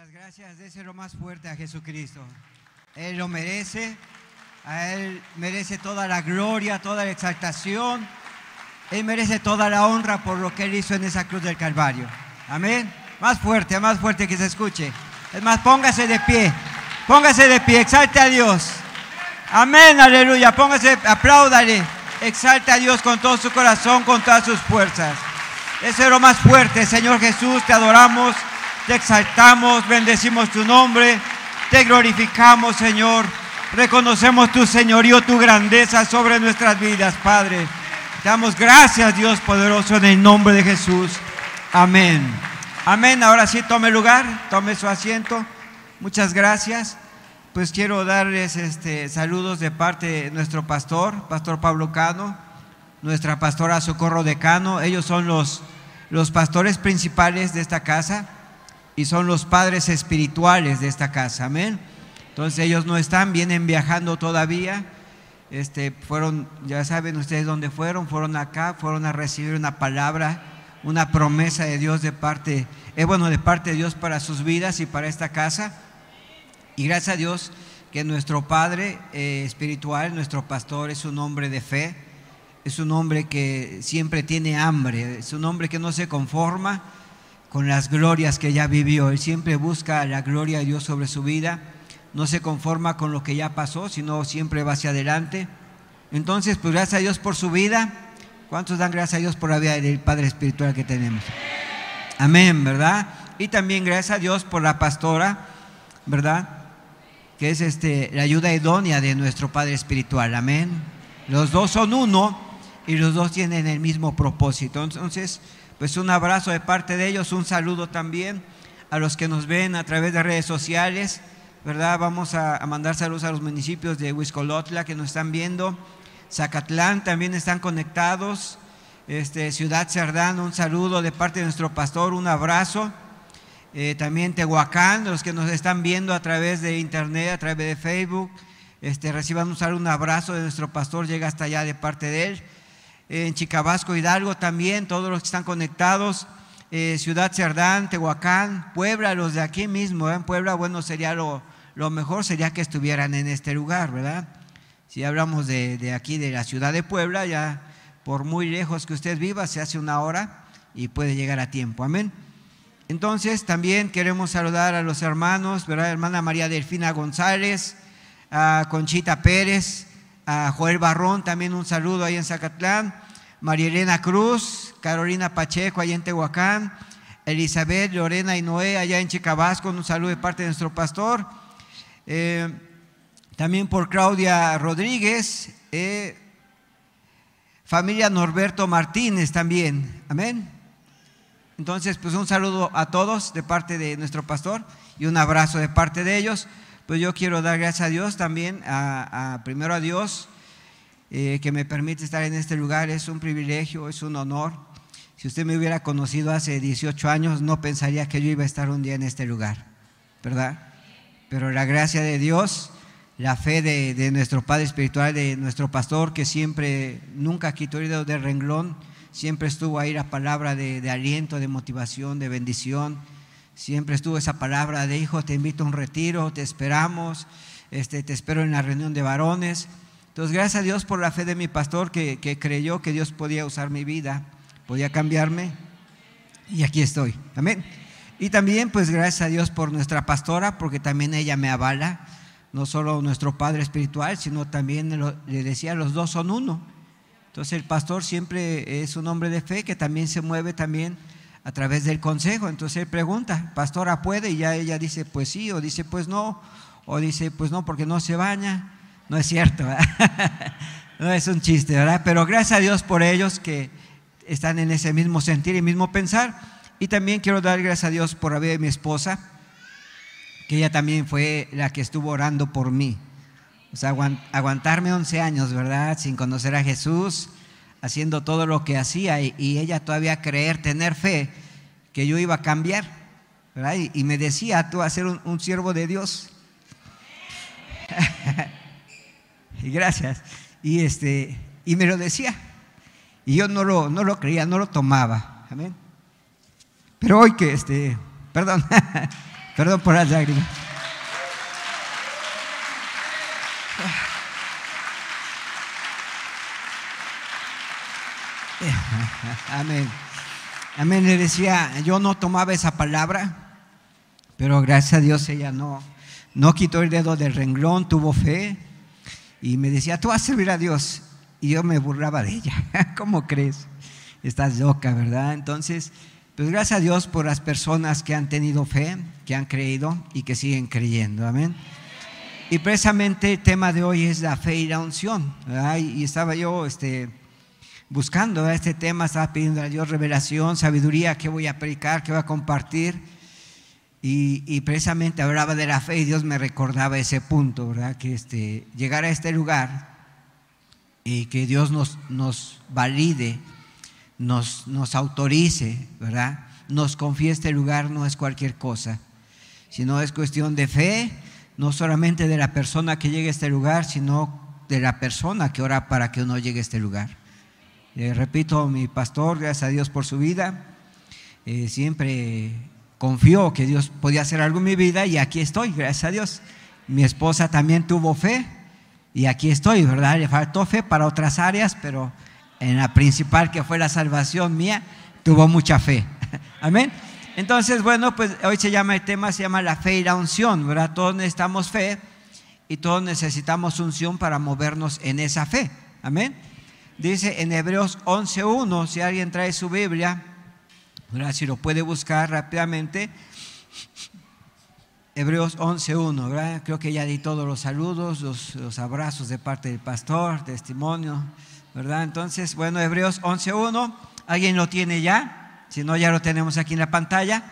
Muchas gracias. Déselo más fuerte a Jesucristo. Él lo merece. A Él merece toda la gloria, toda la exaltación. Él merece toda la honra por lo que Él hizo en esa cruz del Calvario. Amén. Más fuerte, más fuerte que se escuche. Es más, póngase de pie. Póngase de pie, exalte a Dios. Amén, aleluya. Póngase, apláudale. Exalte a Dios con todo su corazón, con todas sus fuerzas. Eso es lo más fuerte, Señor Jesús. Te adoramos, te exaltamos, bendecimos tu nombre, te glorificamos, Señor. Reconocemos tu señorío, tu grandeza sobre nuestras vidas, Padre. Te damos gracias, Dios poderoso, en el nombre de Jesús. Amén. Amén. Ahora sí, tome lugar, tome su asiento. Muchas gracias. Pues quiero darles este, saludos de parte de nuestro pastor, Pastor Pablo Cano, nuestra pastora Socorro de Cano. Ellos son los, los pastores principales de esta casa y son los padres espirituales de esta casa. Amén. Entonces ellos no están, vienen viajando todavía. Este, fueron, ya saben ustedes dónde fueron, fueron acá, fueron a recibir una palabra, una promesa de Dios de parte, eh, bueno, de parte de Dios para sus vidas y para esta casa. Y gracias a Dios que nuestro Padre eh, espiritual, nuestro pastor, es un hombre de fe, es un hombre que siempre tiene hambre, es un hombre que no se conforma con las glorias que ya vivió, él siempre busca la gloria de Dios sobre su vida, no se conforma con lo que ya pasó, sino siempre va hacia adelante. Entonces, pues gracias a Dios por su vida. ¿Cuántos dan gracias a Dios por la vida del Padre espiritual que tenemos? Amén, ¿verdad? Y también gracias a Dios por la pastora, ¿verdad? Que es este, la ayuda idónea de nuestro Padre espiritual. Amén. Los dos son uno y los dos tienen el mismo propósito. Entonces, pues un abrazo de parte de ellos, un saludo también a los que nos ven a través de redes sociales, ¿verdad? Vamos a, mandar saludos a los municipios de Huiscolotla que nos están viendo, Zacatlán también están conectados, este, Ciudad Cerdán, un saludo de parte de nuestro pastor, un abrazo. Eh, también Tehuacán, los que nos están viendo a través de internet, a través de Facebook, este, reciban un saludo, un abrazo de nuestro pastor, llega hasta allá de parte de él. Eh, en Chicabasco, Hidalgo también, todos los que están conectados. Eh, Ciudad Cerdán, Tehuacán, Puebla, los de aquí mismo, en Puebla, bueno, sería lo, lo mejor sería que estuvieran en este lugar, ¿verdad? Si hablamos de, de aquí, de la ciudad de Puebla, ya por muy lejos que usted viva, se hace una hora y puede llegar a tiempo. Amén. Entonces, también queremos saludar a los hermanos, ¿verdad? Hermana María Delfina González, a Conchita Pérez, a Joel Barrón, también un saludo ahí en Zacatlán, María Elena Cruz, Carolina Pacheco, allá en Tehuacán, Elizabeth, Lorena y Noé, allá en Chicabasco, un saludo de parte de nuestro pastor. Eh, también por Claudia Rodríguez, eh, familia Norberto Martínez también, amén. Entonces, pues un saludo a todos de parte de nuestro pastor y un abrazo de parte de ellos. Pues yo quiero dar gracias a Dios también, a, a primero a Dios eh, que me permite estar en este lugar. Es un privilegio, es un honor. Si usted me hubiera conocido hace 18 años, no pensaría que yo iba a estar un día en este lugar, ¿verdad? Pero la gracia de Dios, la fe de, de nuestro Padre Espiritual, de nuestro pastor, que siempre, nunca quitó el dedo de renglón, siempre estuvo ahí la palabra de, de, aliento, de motivación, de bendición. Siempre estuvo esa palabra de hijo, te invito a un retiro, te esperamos, este, te espero en la reunión de varones. Entonces, gracias a Dios por la fe de mi pastor que, creyó que Dios podía usar mi vida, podía cambiarme. Y aquí estoy. Amén. Y también, pues, gracias a Dios por nuestra pastora, porque también ella me avala, no solo nuestro Padre espiritual, sino también le decía, los dos son uno. Entonces el pastor siempre es un hombre de fe que también se mueve también a través del consejo. Entonces él pregunta, pastora, ¿puede? Y ya ella dice, pues sí, o dice, pues no, o dice, pues no, porque no se baña. No es cierto, no es un chiste, ¿verdad? Pero gracias a Dios por ellos que están en ese mismo sentir y mismo pensar. Y también quiero dar gracias a Dios por la vida de mi esposa, que ella también fue la que estuvo orando por mí. O sea, aguantarme 11 años, ¿verdad? Sin conocer a Jesús, haciendo todo lo que hacía y, ella todavía creer, tener fe que yo iba a cambiar, ¿verdad? Y, y me decía, tú vas a ser un, un siervo de Dios. Y gracias. Y, este, y me lo decía. Y yo no lo, no lo creía, no lo tomaba. Amén. Pero hoy que, este, perdón, Perdón por las lágrimas. Amén. Amén. Le decía, yo no tomaba esa palabra, pero gracias a Dios ella no, no quitó el dedo del renglón, tuvo fe y me decía, tú vas a servir a Dios. Y yo me burlaba de ella. ¿Cómo crees? Estás loca, ¿verdad? Entonces, pues gracias a Dios por las personas que han tenido fe, que han creído y que siguen creyendo. Amén. Y precisamente el tema de hoy es la fe y la unción. Y estaba yo este, buscando este tema, estaba pidiendo a Dios revelación, sabiduría, qué voy a predicar, qué voy a compartir. Y, precisamente hablaba de la fe y Dios me recordaba ese punto, ¿verdad? Que este, llegar a este lugar y que Dios nos, nos valide, nos, nos autorice, ¿verdad? Nos confíe este lugar no es cualquier cosa, sino es cuestión de fe, no solamente de la persona que llegue a este lugar, sino de la persona que ora para que uno llegue a este lugar. Eh, repito, mi pastor, gracias a Dios por su vida, eh, siempre confió que Dios podía hacer algo en mi vida y aquí estoy, gracias a Dios. Mi esposa también tuvo fe y aquí estoy, ¿verdad? Le faltó fe para otras áreas, pero en la principal que fue la salvación mía, tuvo mucha fe. Amén. Entonces, bueno, pues hoy se llama el tema, se llama la fe y la unción, ¿verdad? Todos necesitamos fe y todos necesitamos unción para movernos en esa fe. Amén. Dice en Hebreos 11.1, si alguien trae su Biblia, si lo puede buscar rápidamente. Hebreos 11.1, ¿verdad? Creo que ya di todos los saludos, los, abrazos de parte del pastor, testimonio, ¿verdad? Entonces, bueno, Hebreos 11.1, ¿alguien lo tiene ya? Si no, ya lo tenemos aquí en la pantalla.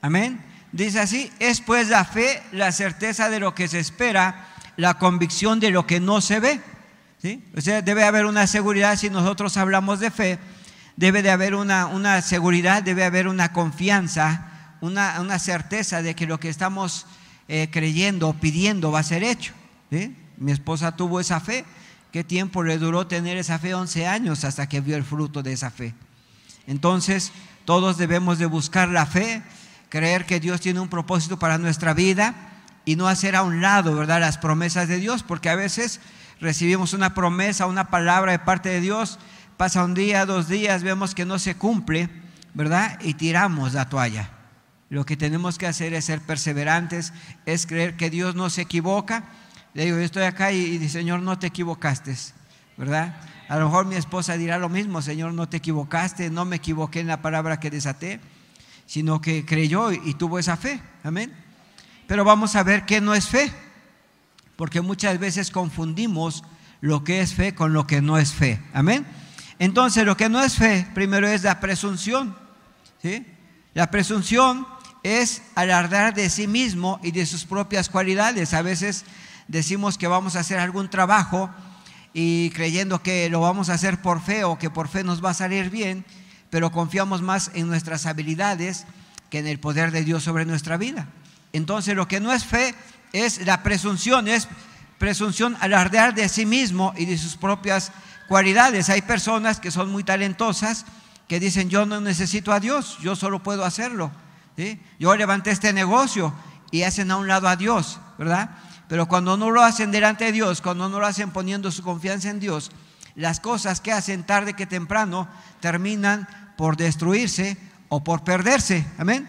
Amén. Dice así, es pues la fe, la certeza de lo que se espera, la convicción de lo que no se ve. ¿Sí? O sea, debe haber una seguridad si nosotros hablamos de fe debe de haber una, seguridad, debe haber una confianza, una, certeza de que lo que estamos eh, creyendo pidiendo va a ser hecho. Mi esposa tuvo esa fe. ¿Qué tiempo le duró tener esa fe? 11 años hasta que vio el fruto de esa fe. Entonces, todos debemos de buscar la fe, creer que Dios tiene un propósito para nuestra vida y no hacer a un lado, ¿verdad?, las promesas de Dios, porque a veces recibimos una promesa, una palabra de parte de Dios Pasa un día, dos días, vemos que no se cumple, ¿verdad? Y tiramos la toalla. Lo que tenemos que hacer es ser perseverantes, es creer que Dios no se equivoca. Le digo, yo estoy acá y, y Señor, no te equivocaste, ¿verdad? A lo mejor mi esposa dirá lo mismo, Señor, no te equivocaste, no me equivoqué en la palabra que desaté, sino que creyó y tuvo esa fe. Amén. Pero vamos a ver qué no es fe, porque muchas veces confundimos lo que es fe con lo que no es fe. Amén. Entonces, lo que no es fe, primero es la presunción. ¿sí? La presunción es alardar de sí mismo y de sus propias cualidades. A veces decimos que vamos a hacer algún trabajo y creyendo que lo vamos a hacer por fe o que por fe nos va a salir bien, pero confiamos más en nuestras habilidades que en el poder de Dios sobre nuestra vida. Entonces, lo que no es fe es la presunción, es presunción alardear de sí mismo y de sus propias cualidades. Hay personas que son muy talentosas que dicen, yo no necesito a Dios, yo solo puedo hacerlo. Yo levanté este negocio y hacen a un lado a Dios, ¿verdad? Pero cuando no lo hacen delante de Dios, cuando no lo hacen poniendo su confianza en Dios, las cosas que hacen tarde que temprano terminan por destruirse o por perderse. Amén.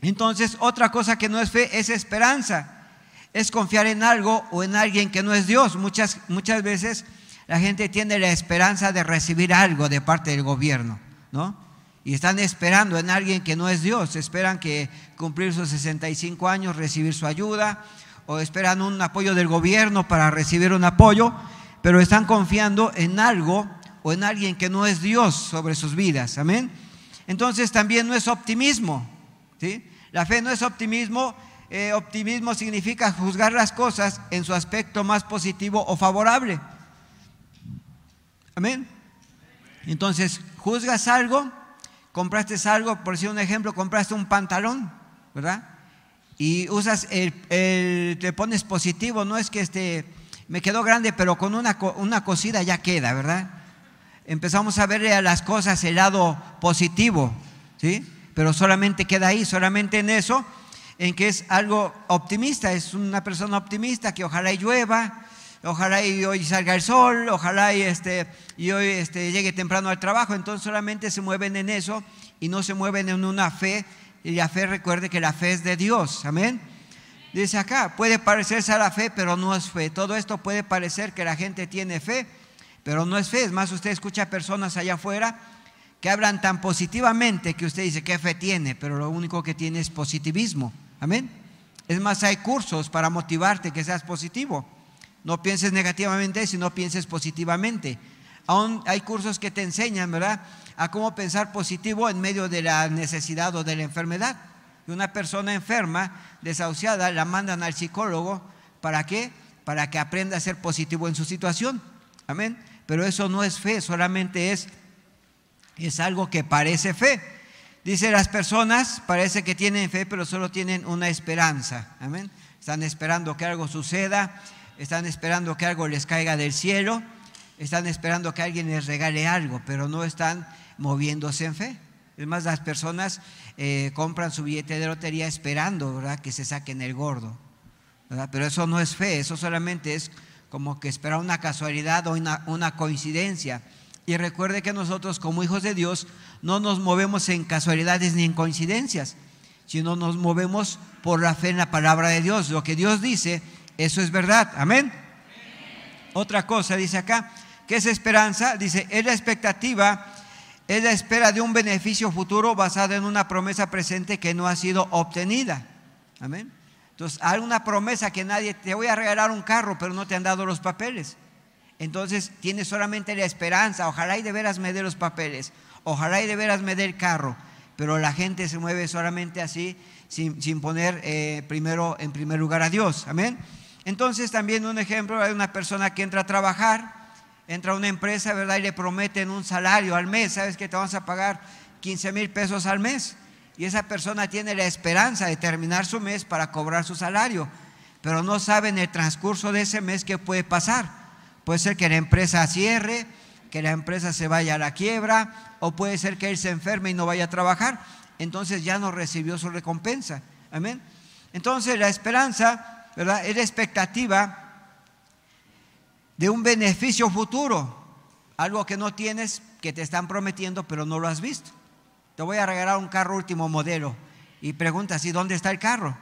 Entonces, otra cosa que no es fe es esperanza. Es confiar en algo o en alguien que no es Dios. Muchas, muchas veces la gente tiene la esperanza de recibir algo de parte del gobierno, ¿no? Y están esperando en alguien que no es Dios, esperan que cumplir sus 65 años, recibir su ayuda, o esperan un apoyo del gobierno para recibir un apoyo, pero están confiando en algo o en alguien que no es Dios sobre sus vidas, amén. Entonces también no es optimismo, ¿sí? La fe no es optimismo, eh, optimismo significa juzgar las cosas en su aspecto más positivo o favorable. Amén. Entonces, juzgas algo, compraste algo, por decir un ejemplo, compraste un pantalón, ¿verdad? Y usas el, te pones positivo, no es que este, me quedó grande, pero con una, una cosida ya queda, ¿verdad? Empezamos a verle a las cosas el lado positivo, ¿sí? Pero solamente queda ahí, solamente en eso. en que es algo optimista, es una persona optimista que ojalá llueva, ojalá y hoy salga el sol, ojalá y, este, y hoy este, llegue temprano al trabajo, entonces solamente se mueven en eso y no se mueven en una fe, y la fe recuerde que la fe es de Dios, amén. Dice acá, puede parecerse a la fe, pero no es fe. Todo esto puede parecer que la gente tiene fe, pero no es fe. Es más, usted escucha personas allá afuera que hablan tan positivamente que usted dice, ¿qué fe tiene? Pero lo único que tiene es positivismo. Amén. Es más, hay cursos para motivarte que seas positivo. No pienses negativamente, sino pienses positivamente. Aún hay cursos que te enseñan, ¿verdad?, a cómo pensar positivo en medio de la necesidad o de la enfermedad. Y una persona enferma, desahuciada, la mandan al psicólogo. ¿Para qué? Para que aprenda a ser positivo en su situación. Amén. Pero eso no es fe, solamente es, es algo que parece fe. Dice, las personas parece que tienen fe, pero solo tienen una esperanza. Amén. Están esperando que algo suceda, están esperando que algo les caiga del cielo, están esperando que alguien les regale algo, pero no están moviéndose en fe. Es más, las personas eh, compran su billete de lotería esperando ¿verdad? que se saquen el gordo. Pero eso no es fe, eso solamente es como que esperar una casualidad o una, una coincidencia. Y recuerde que nosotros como hijos de Dios no nos movemos en casualidades ni en coincidencias, sino nos movemos por la fe en la palabra de Dios. Lo que Dios dice, eso es verdad. Amén. Otra cosa dice acá, ¿qué es esperanza? Dice, es la expectativa, es la espera de un beneficio futuro basado en una promesa presente que no ha sido obtenida. Amén. Entonces, hay una promesa que nadie, te voy a regalar un carro, pero no te han dado los papeles. Entonces tienes solamente la esperanza, ojalá y de veras me dé los papeles, ojalá y de veras me dé el carro, pero la gente se mueve solamente así, sin, poner eh, primero en primer lugar a Dios. Amén. Entonces también un ejemplo hay una persona que entra a trabajar, entra a una empresa, ¿verdad? Y le prometen un salario al mes, ¿sabes que te vamos a pagar 15 mil pesos al mes? Y esa persona tiene la esperanza de terminar su mes para cobrar su salario, pero no sabe en el transcurso de ese mes qué puede pasar. Puede ser que la empresa cierre, que la empresa se vaya a la quiebra, o puede ser que él se enferme y no vaya a trabajar. Entonces ya no recibió su recompensa. Amén. Entonces la esperanza, ¿verdad? Es la expectativa de un beneficio futuro, algo que no tienes, que te están prometiendo, pero no lo has visto. Te voy a regalar un carro último modelo y preguntas, ¿y dónde está el carro?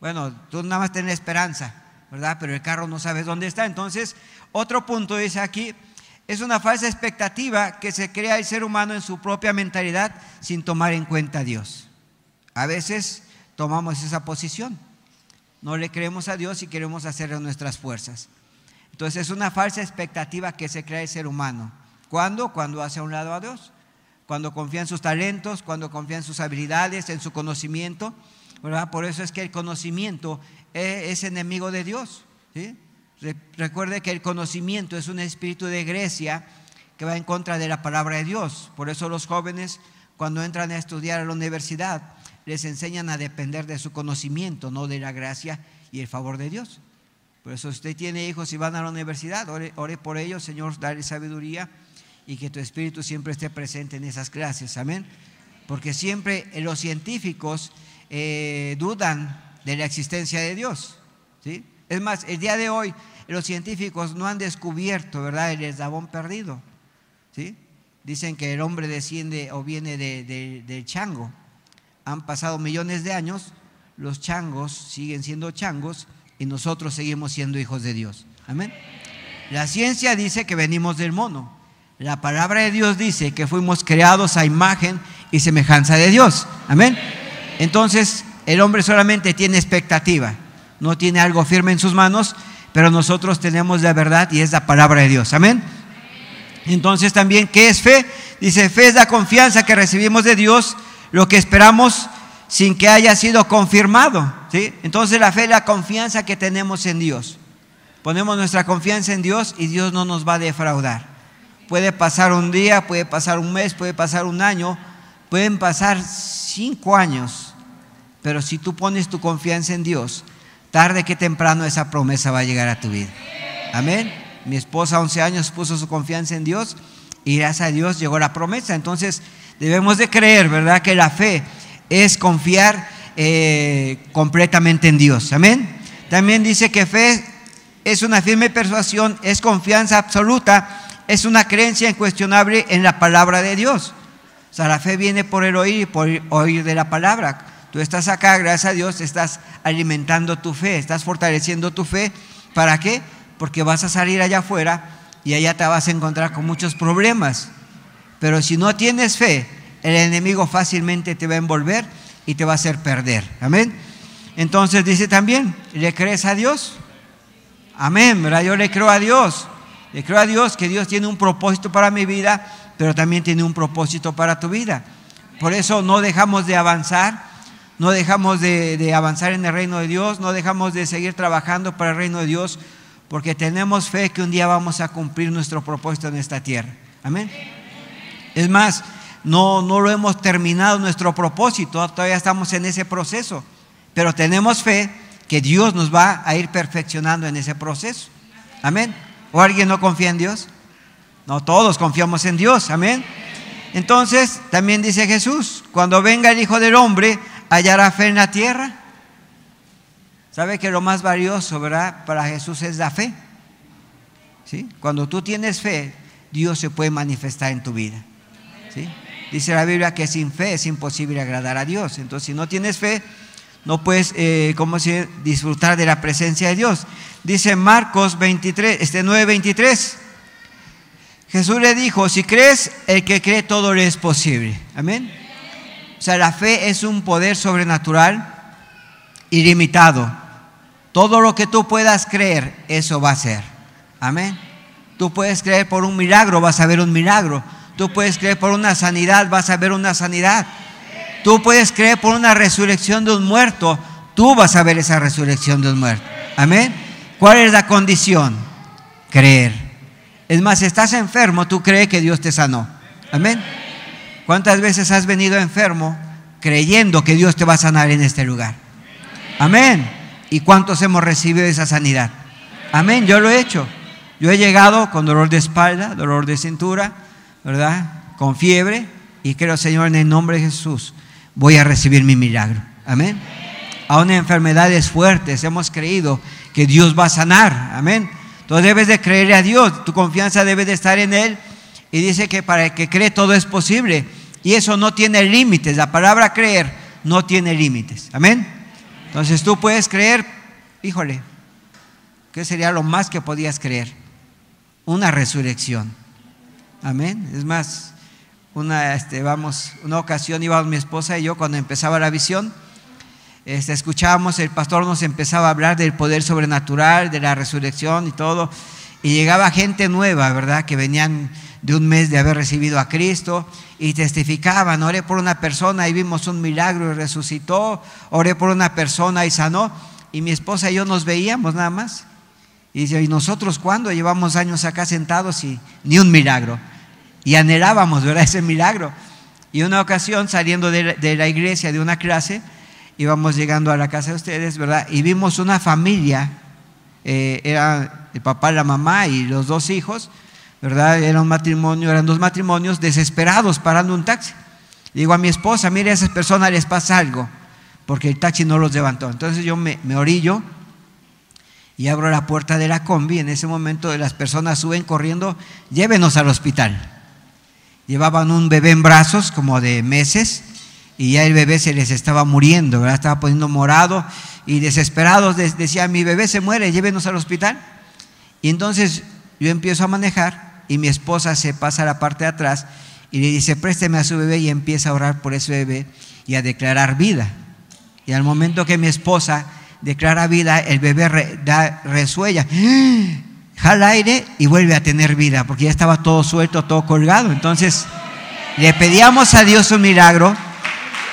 Bueno, tú nada más tienes esperanza, ¿verdad? Pero el carro no sabes dónde está. Entonces, otro punto dice aquí, es una falsa expectativa que se crea el ser humano en su propia mentalidad sin tomar en cuenta a Dios. A veces tomamos esa posición. No le creemos a Dios y queremos hacerlo nuestras fuerzas. Entonces es una falsa expectativa que se crea el ser humano. ¿Cuándo? Cuando hace a un lado a Dios. Cuando confía en sus talentos, cuando confía en sus habilidades, en su conocimiento. Por eso es que el conocimiento es, enemigo de Dios. Recuerde que el conocimiento es un espíritu de Grecia que va en contra de la palabra de Dios. Por eso los jóvenes cuando entran a estudiar a la universidad les enseñan a depender de su conocimiento, no de la gracia y el favor de Dios. Por eso usted tiene hijos y van a la universidad, ore, por ellos, Señor, dale sabiduría y que tu espíritu siempre esté presente en esas clases. Amén. Porque siempre los científicos eh, dudan de la existencia de Dios. ¿sí? Es más, el día de hoy los científicos no han descubierto, ¿verdad?, el eslabón perdido. ¿sí? Dicen que el hombre desciende o viene del chango. Han pasado millones de años, los changos siguen siendo changos y nosotros seguimos siendo hijos de Dios. Amén. La ciencia dice que venimos del mono. La palabra de Dios dice que fuimos creados a imagen y semejanza de Dios. Amén. Entonces, el hombre solamente tiene expectativa no tiene algo firme en sus manos, pero nosotros tenemos la verdad y es la palabra de Dios. Amén. Entonces también, ¿qué es fe? Dice, fe es la confianza que recibimos de Dios, lo que esperamos sin que haya sido confirmado. ¿sí? Entonces la fe es la confianza que tenemos en Dios. Ponemos nuestra confianza en Dios y Dios no nos va a defraudar. Puede pasar un día, puede pasar un mes, puede pasar un año, pueden pasar cinco años, pero si tú pones tu confianza en Dios, tarde que temprano esa promesa va a llegar a tu vida. Amén. Mi esposa, 11 años, puso su confianza en Dios y gracias a Dios llegó la promesa. Entonces debemos de creer, ¿verdad? Que la fe es confiar eh, completamente en Dios. Amén. También dice que fe es una firme persuasión, es confianza absoluta, es una creencia incuestionable en la palabra de Dios. O sea, la fe viene por el oír y por oír de la palabra. Tú estás acá, gracias a Dios, estás alimentando tu fe, estás fortaleciendo tu fe. ¿Para qué? Porque vas a salir allá afuera y allá te vas a encontrar con muchos problemas. Pero si no tienes fe, el enemigo fácilmente te va a envolver y te va a hacer perder. Amén. Entonces dice también, ¿le crees a Dios? Amén, ¿verdad? Yo le creo a Dios. Le creo a Dios que Dios tiene un propósito para mi vida, pero también tiene un propósito para tu vida. Por eso no dejamos de avanzar, no dejamos de, de, avanzar en el reino de Dios, no dejamos de seguir trabajando para el reino de Dios, porque tenemos fe que un día vamos a cumplir nuestro propósito en esta tierra. Amén. Es más, no, no lo hemos terminado nuestro propósito, todavía estamos en ese proceso, pero tenemos fe que Dios nos va a ir perfeccionando en ese proceso. Amén. ¿O alguien no confía en Dios? No, todos confiamos en Dios. Amén. Entonces, también dice Jesús, cuando venga el Hijo del Hombre, hallará fe en la tierra. ¿Sabe que lo más valioso, verdad, para Jesús es la fe? ¿Sí? Cuando tú tienes fe, Dios se puede manifestar en tu vida. Dice la Biblia que sin fe es imposible agradar a Dios. Entonces, si no tienes fe, no puedes, eh, ¿cómo disfrutar de la presencia de Dios. Dice Marcos 23, este 9:23. Jesús le dijo, si crees, el que cree todo le es posible. Amén. O sea, la fe es un poder sobrenatural ilimitado. Todo lo que tú puedas creer, eso va a ser. Amén. Tú puedes creer por un milagro, vas a ver un milagro. Tú puedes creer por una sanidad, vas a ver una sanidad. Tú puedes creer por una resurrección de un muerto, tú vas a ver esa resurrección de un muerto. Amén. ¿Cuál es la condición? Creer. Es más, si estás enfermo, tú crees que Dios te sanó. Amén. ¿Cuántas veces has venido enfermo creyendo que Dios te va a sanar en este lugar? Amén. ¿Y cuántos hemos recibido esa sanidad? Amén. Yo lo he hecho. Yo he llegado con dolor de espalda, dolor de cintura, ¿verdad? Con fiebre y creo, Señor, en el nombre de Jesús, voy a recibir mi milagro. Amén. Aún en enfermedades fuertes hemos creído que Dios va a sanar. Amén. Entonces debes de creerle a Dios. Tu confianza debe de estar en Él. Y dice que para el que cree todo es posible. Y eso no tiene límites. La palabra creer no tiene límites. Amén. Entonces tú puedes creer, híjole, ¿qué sería lo más que podías creer? Una resurrección. Amén. Es más, una, este, vamos, una ocasión íbamos mi esposa y yo cuando empezaba la visión, este, escuchábamos, el pastor nos empezaba a hablar del poder sobrenatural, de la resurrección y todo, y llegaba gente nueva, ¿verdad? Que venían de un mes de haber recibido a Cristo y testificaban, oré por una persona y vimos un milagro y resucitó, oré por una persona y sanó, y mi esposa y yo nos veíamos nada más. Y dice, ¿y nosotros cuándo? Llevamos años acá sentados y ni un milagro. Y anhelábamos, ¿verdad? Ese milagro. Y una ocasión, saliendo de la iglesia de una clase, íbamos llegando a la casa de ustedes, ¿verdad? Y vimos una familia, eh, era el papá, la mamá y los dos hijos, ¿verdad? Era un matrimonio, eran dos matrimonios desesperados parando un taxi. Digo a mi esposa, mire, a esas personas les pasa algo, porque el taxi no los levantó. Entonces yo me, me orillo y abro la puerta de la combi. En ese momento las personas suben corriendo, llévenos al hospital. Llevaban un bebé en brazos, como de meses, y ya el bebé se les estaba muriendo, ¿verdad? Estaba poniendo morado y desesperados decía, mi bebé se muere, llévenos al hospital. Y entonces yo empiezo a manejar y mi esposa se pasa a la parte de atrás y le dice, présteme a su bebé y empieza a orar por ese bebé y a declarar vida. Y al momento que mi esposa declara vida, el bebé da, resuella, jala aire y vuelve a tener vida, porque ya estaba todo suelto, todo colgado. Entonces le pedíamos a Dios un milagro,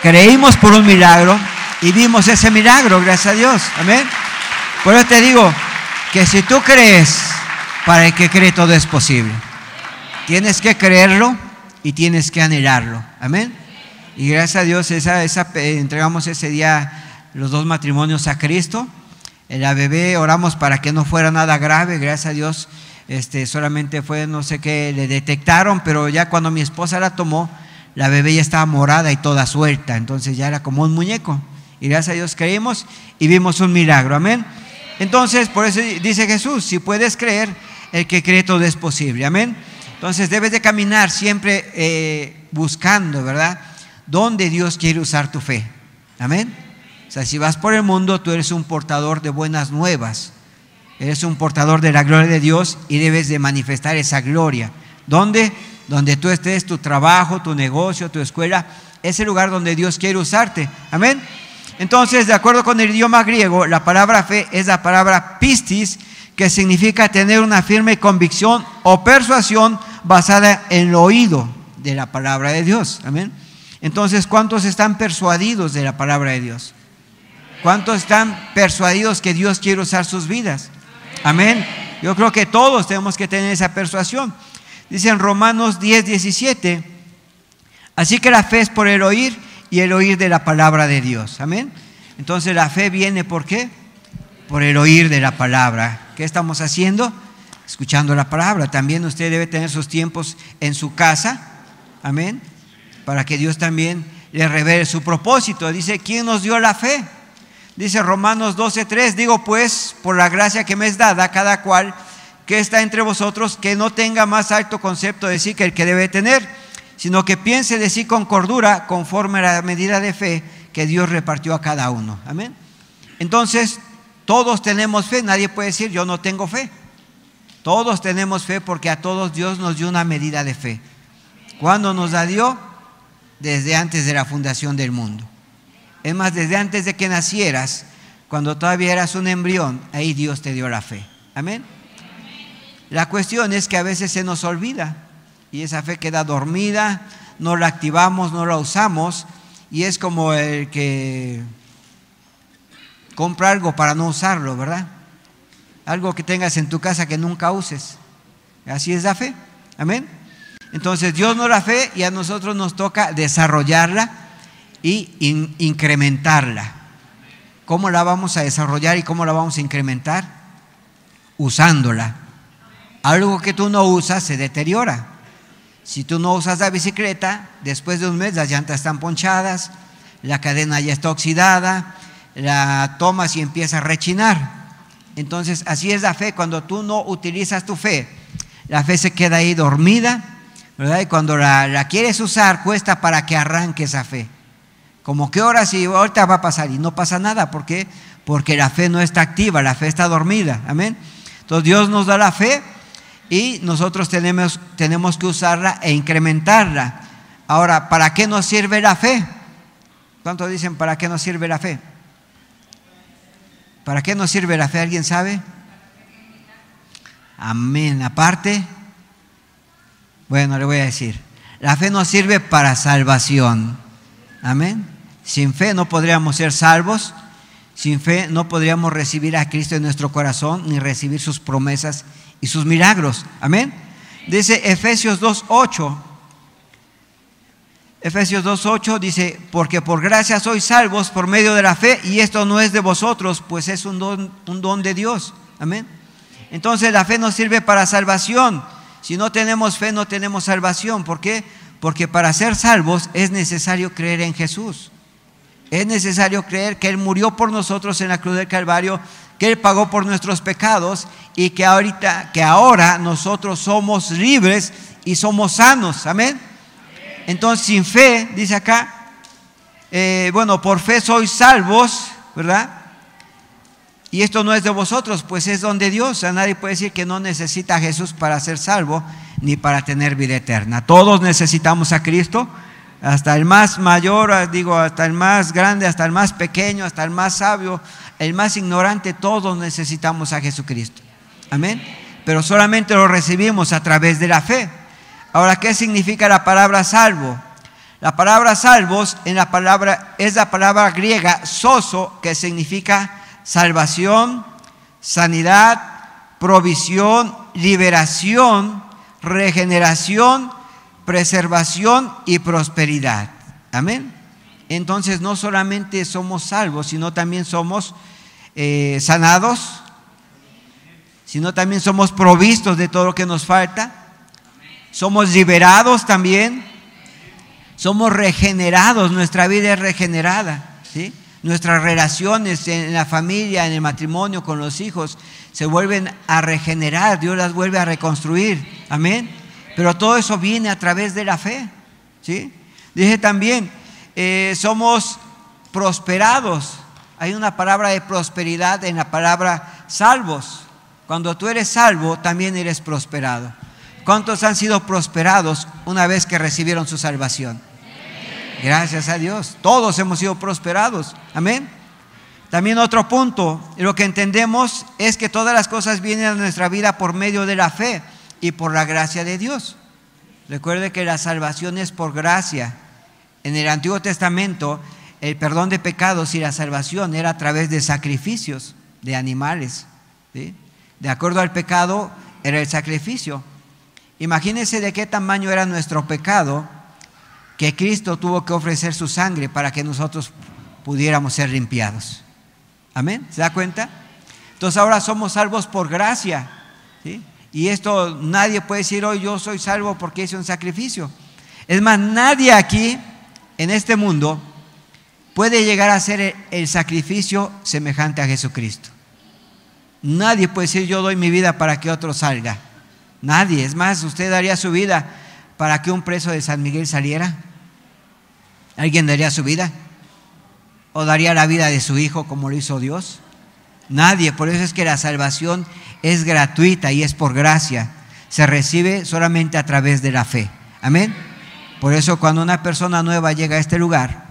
creímos por un milagro y vimos ese milagro, gracias a Dios. Amén. Por eso te digo que si tú crees, para el que cree todo es posible. Tienes que creerlo y tienes que anhelarlo. Amén. Y gracias a Dios esa, esa, entregamos ese día los dos matrimonios a Cristo. La bebé oramos para que no fuera nada grave, gracias a Dios. Este, solamente fue, no sé qué, le detectaron, pero ya cuando mi esposa la tomó, la bebé ya estaba morada y toda suelta, entonces ya era como un muñeco. Y gracias a Dios creímos y vimos un milagro. Amén. Entonces, por eso dice Jesús, si puedes creer, el que cree todo es posible. Amén. Entonces debes de caminar siempre eh, buscando, ¿verdad? Dónde Dios quiere usar tu fe. Amén. Sea, si vas por el mundo, tú eres un portador de buenas nuevas. Eres un portador de la gloria de Dios y debes de manifestar esa gloria. ¿Dónde? Donde tú estés, tu trabajo, tu negocio, tu escuela, es el lugar donde Dios quiere usarte. Amén. Entonces, de acuerdo con el idioma griego, la palabra fe es la palabra pistis, que significa tener una firme convicción o persuasión basada en el oído de la palabra de Dios. Amén. Entonces, ¿cuántos están persuadidos de la palabra de Dios? ¿Cuántos están persuadidos que Dios quiere usar sus vidas? Amén. Yo creo que todos tenemos que tener esa persuasión. Dice en Romanos 10, 17, así que la fe es por el oír y el oír de la palabra de Dios. Amén. Entonces la fe viene por qué? Por el oír de la palabra. ¿Qué estamos haciendo? Escuchando la palabra. También usted debe tener sus tiempos en su casa. Amén. Para que Dios también le revele su propósito. Dice, ¿quién nos dio la fe? Dice Romanos 12:3, digo pues, por la gracia que me es dada, cada cual que está entre vosotros, que no tenga más alto concepto de sí que el que debe tener, sino que piense de sí con cordura, conforme a la medida de fe que Dios repartió a cada uno. Amén. Entonces, todos tenemos fe, nadie puede decir yo no tengo fe. Todos tenemos fe porque a todos Dios nos dio una medida de fe. ¿Cuándo nos la dio? Desde antes de la fundación del mundo. Es más, desde antes de que nacieras, cuando todavía eras un embrión, ahí Dios te dio la fe. Amén. La cuestión es que a veces se nos olvida y esa fe queda dormida, no la activamos, no la usamos y es como el que compra algo para no usarlo, ¿verdad? Algo que tengas en tu casa que nunca uses. Así es la fe. Amén. Entonces Dios nos la fe y a nosotros nos toca desarrollarla y incrementarla. ¿Cómo la vamos a desarrollar y cómo la vamos a incrementar? Usándola. Algo que tú no usas se deteriora. Si tú no usas la bicicleta, después de un mes las llantas están ponchadas, la cadena ya está oxidada, la tomas y empieza a rechinar. Entonces, así es la fe. Cuando tú no utilizas tu fe, la fe se queda ahí dormida, ¿verdad? Y cuando la, la quieres usar, cuesta para que arranque esa fe. Como que ahora sí, ahorita va a pasar y no pasa nada. ¿Por qué? Porque la fe no está activa, la fe está dormida. Amén. Entonces Dios nos da la fe y nosotros tenemos, tenemos que usarla e incrementarla. Ahora, ¿para qué nos sirve la fe? ¿Cuántos dicen para qué nos sirve la fe? ¿Para qué nos sirve la fe? ¿Alguien sabe? Amén. Aparte, bueno, le voy a decir, la fe nos sirve para salvación. Amén. Sin fe no podríamos ser salvos. Sin fe no podríamos recibir a Cristo en nuestro corazón ni recibir sus promesas y sus milagros. Amén. Dice Efesios 2.8. Efesios 2.8 dice, porque por gracia sois salvos por medio de la fe y esto no es de vosotros, pues es un don, un don de Dios. Amén. Entonces la fe nos sirve para salvación. Si no tenemos fe no tenemos salvación. ¿Por qué? Porque para ser salvos es necesario creer en Jesús. Es necesario creer que Él murió por nosotros en la cruz del Calvario, que Él pagó por nuestros pecados y que ahorita, que ahora nosotros somos libres y somos sanos. Amén. Entonces, sin fe, dice acá, eh, bueno, por fe sois salvos, ¿verdad? Y esto no es de vosotros, pues es don de Dios. Sea, nadie puede decir que no necesita a Jesús para ser salvo, ni para tener vida eterna. Todos necesitamos a Cristo, hasta el más mayor, digo, hasta el más grande, hasta el más pequeño, hasta el más sabio, el más ignorante, todos necesitamos a Jesucristo. Amén. Pero solamente lo recibimos a través de la fe. Ahora, ¿qué significa la palabra salvo? La palabra salvos en la palabra, es la palabra griega soso, que significa salvación, sanidad, provisión, liberación, regeneración, preservación y prosperidad. Amén. Entonces no solamente somos salvos, sino también somos eh, sanados, sino también somos provistos de todo lo que nos falta. Somos liberados también. Somos regenerados, nuestra vida es regenerada. ¿sí? Nuestras relaciones en la familia, en el matrimonio, con los hijos, se vuelven a regenerar, Dios las vuelve a reconstruir. Amén. Pero todo eso viene a través de la fe. ¿sí? Dije también, eh, somos prosperados. Hay una palabra de prosperidad en la palabra salvos. Cuando tú eres salvo, también eres prosperado. ¿Cuántos han sido prosperados una vez que recibieron su salvación? Gracias a Dios. Todos hemos sido prosperados. Amén. También otro punto, lo que entendemos es que todas las cosas vienen a nuestra vida por medio de la fe y por la gracia de Dios. Recuerde que la salvación es por gracia. En el Antiguo Testamento, el perdón de pecados y la salvación era a través de sacrificios de animales. De acuerdo al pecado, era el sacrificio. Imagínense de qué tamaño era nuestro pecado que Cristo tuvo que ofrecer su sangre para que nosotros pudiéramos ser limpiados. Amén. ¿Se da cuenta? Entonces ahora somos salvos por gracia. Y esto nadie puede decir hoy yo soy salvo porque hice un sacrificio. Es más, nadie aquí en este mundo puede llegar a hacer el sacrificio semejante a Jesucristo. Nadie puede decir yo doy mi vida para que otro salga. Nadie. Es más, usted daría su vida para que un preso de San Miguel saliera. ¿Alguien daría su vida? ¿O daría la vida de su hijo como lo hizo Dios? Nadie. Por eso es que la salvación es gratuita y es por gracia. Se recibe solamente a través de la fe. Amén. Por eso cuando una persona nueva llega a este lugar,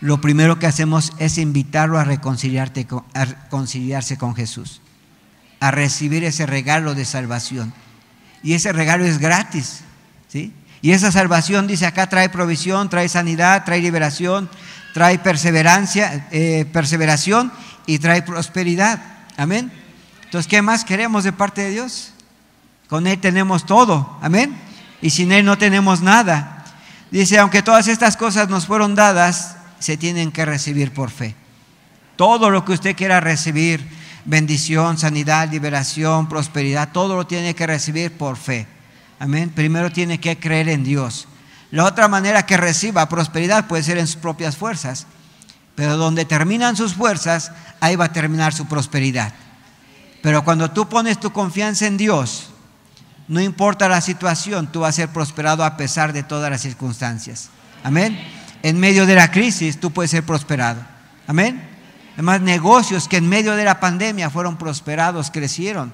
lo primero que hacemos es invitarlo a, reconciliarse con Jesús, a recibir ese regalo de salvación. Y ese regalo es gratis. ¿sí? Y esa salvación, dice acá, trae provisión, trae sanidad, trae liberación, trae perseverancia, eh, perseveración y trae prosperidad. Amén. Entonces, ¿qué más queremos de parte de Dios? Con Él tenemos todo. Amén. Y sin Él no tenemos nada. Dice, aunque todas estas cosas nos fueron dadas, se tienen que recibir por fe. Todo lo que usted quiera recibir, bendición, sanidad, liberación, prosperidad, todo lo tiene que recibir por fe. Amén. Primero tiene que creer en Dios. La otra manera que reciba prosperidad puede ser en sus propias fuerzas. Pero donde terminan sus fuerzas, ahí va a terminar su prosperidad. Pero cuando tú pones tu confianza en Dios, no importa la situación, tú vas a ser prosperado a pesar de todas las circunstancias. Amén. En medio de la crisis, tú puedes ser prosperado. Amén. Además, negocios que en medio de la pandemia fueron prosperados, crecieron.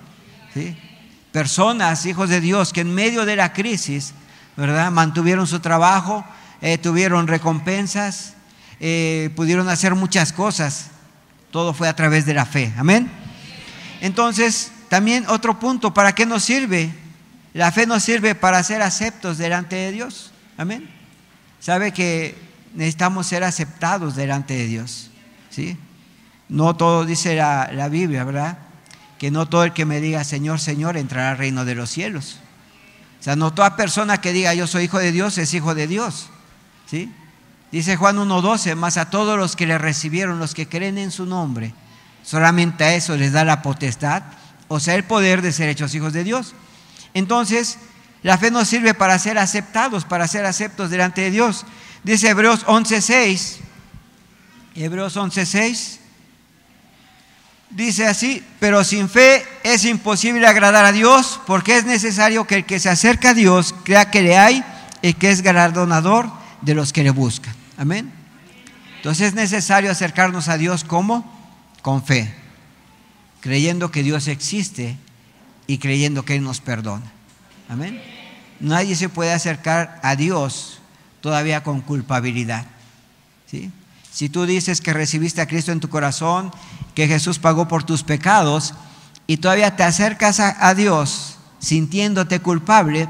Personas, hijos de Dios, que en medio de la crisis, ¿verdad? Mantuvieron su trabajo, eh, tuvieron recompensas, eh, pudieron hacer muchas cosas. Todo fue a través de la fe. Amén. Entonces, también otro punto, ¿para qué nos sirve? La fe nos sirve para ser aceptos delante de Dios. Amén. Sabe que necesitamos ser aceptados delante de Dios. ¿Sí? No todo dice la, Biblia, ¿verdad? Que no todo el que me diga Señor, Señor entrará al reino de los cielos. O sea, no toda persona que diga yo soy hijo de Dios es hijo de Dios. ¿Sí? Dice Juan 1.12, más a todos los que le recibieron, los que creen en su nombre, solamente a eso les da la potestad, o sea, el poder de ser hechos hijos de Dios. Entonces, la fe nos sirve para ser aceptados, para ser aceptos delante de Dios. Dice Hebreos 11.6, Hebreos 11.6, dice así, pero sin fe es imposible agradar a Dios porque es necesario que el que se acerca a Dios crea que le hay y que es galardonador de los que le buscan. Amén. Entonces es necesario acercarnos a Dios como con fe, creyendo que Dios existe y creyendo que Él nos perdona. Amén. Nadie se puede acercar a Dios todavía con culpabilidad. ¿sí? Si tú dices que recibiste a Cristo en tu corazón, que Jesús pagó por tus pecados, y todavía te acercas a, Dios sintiéndote culpable,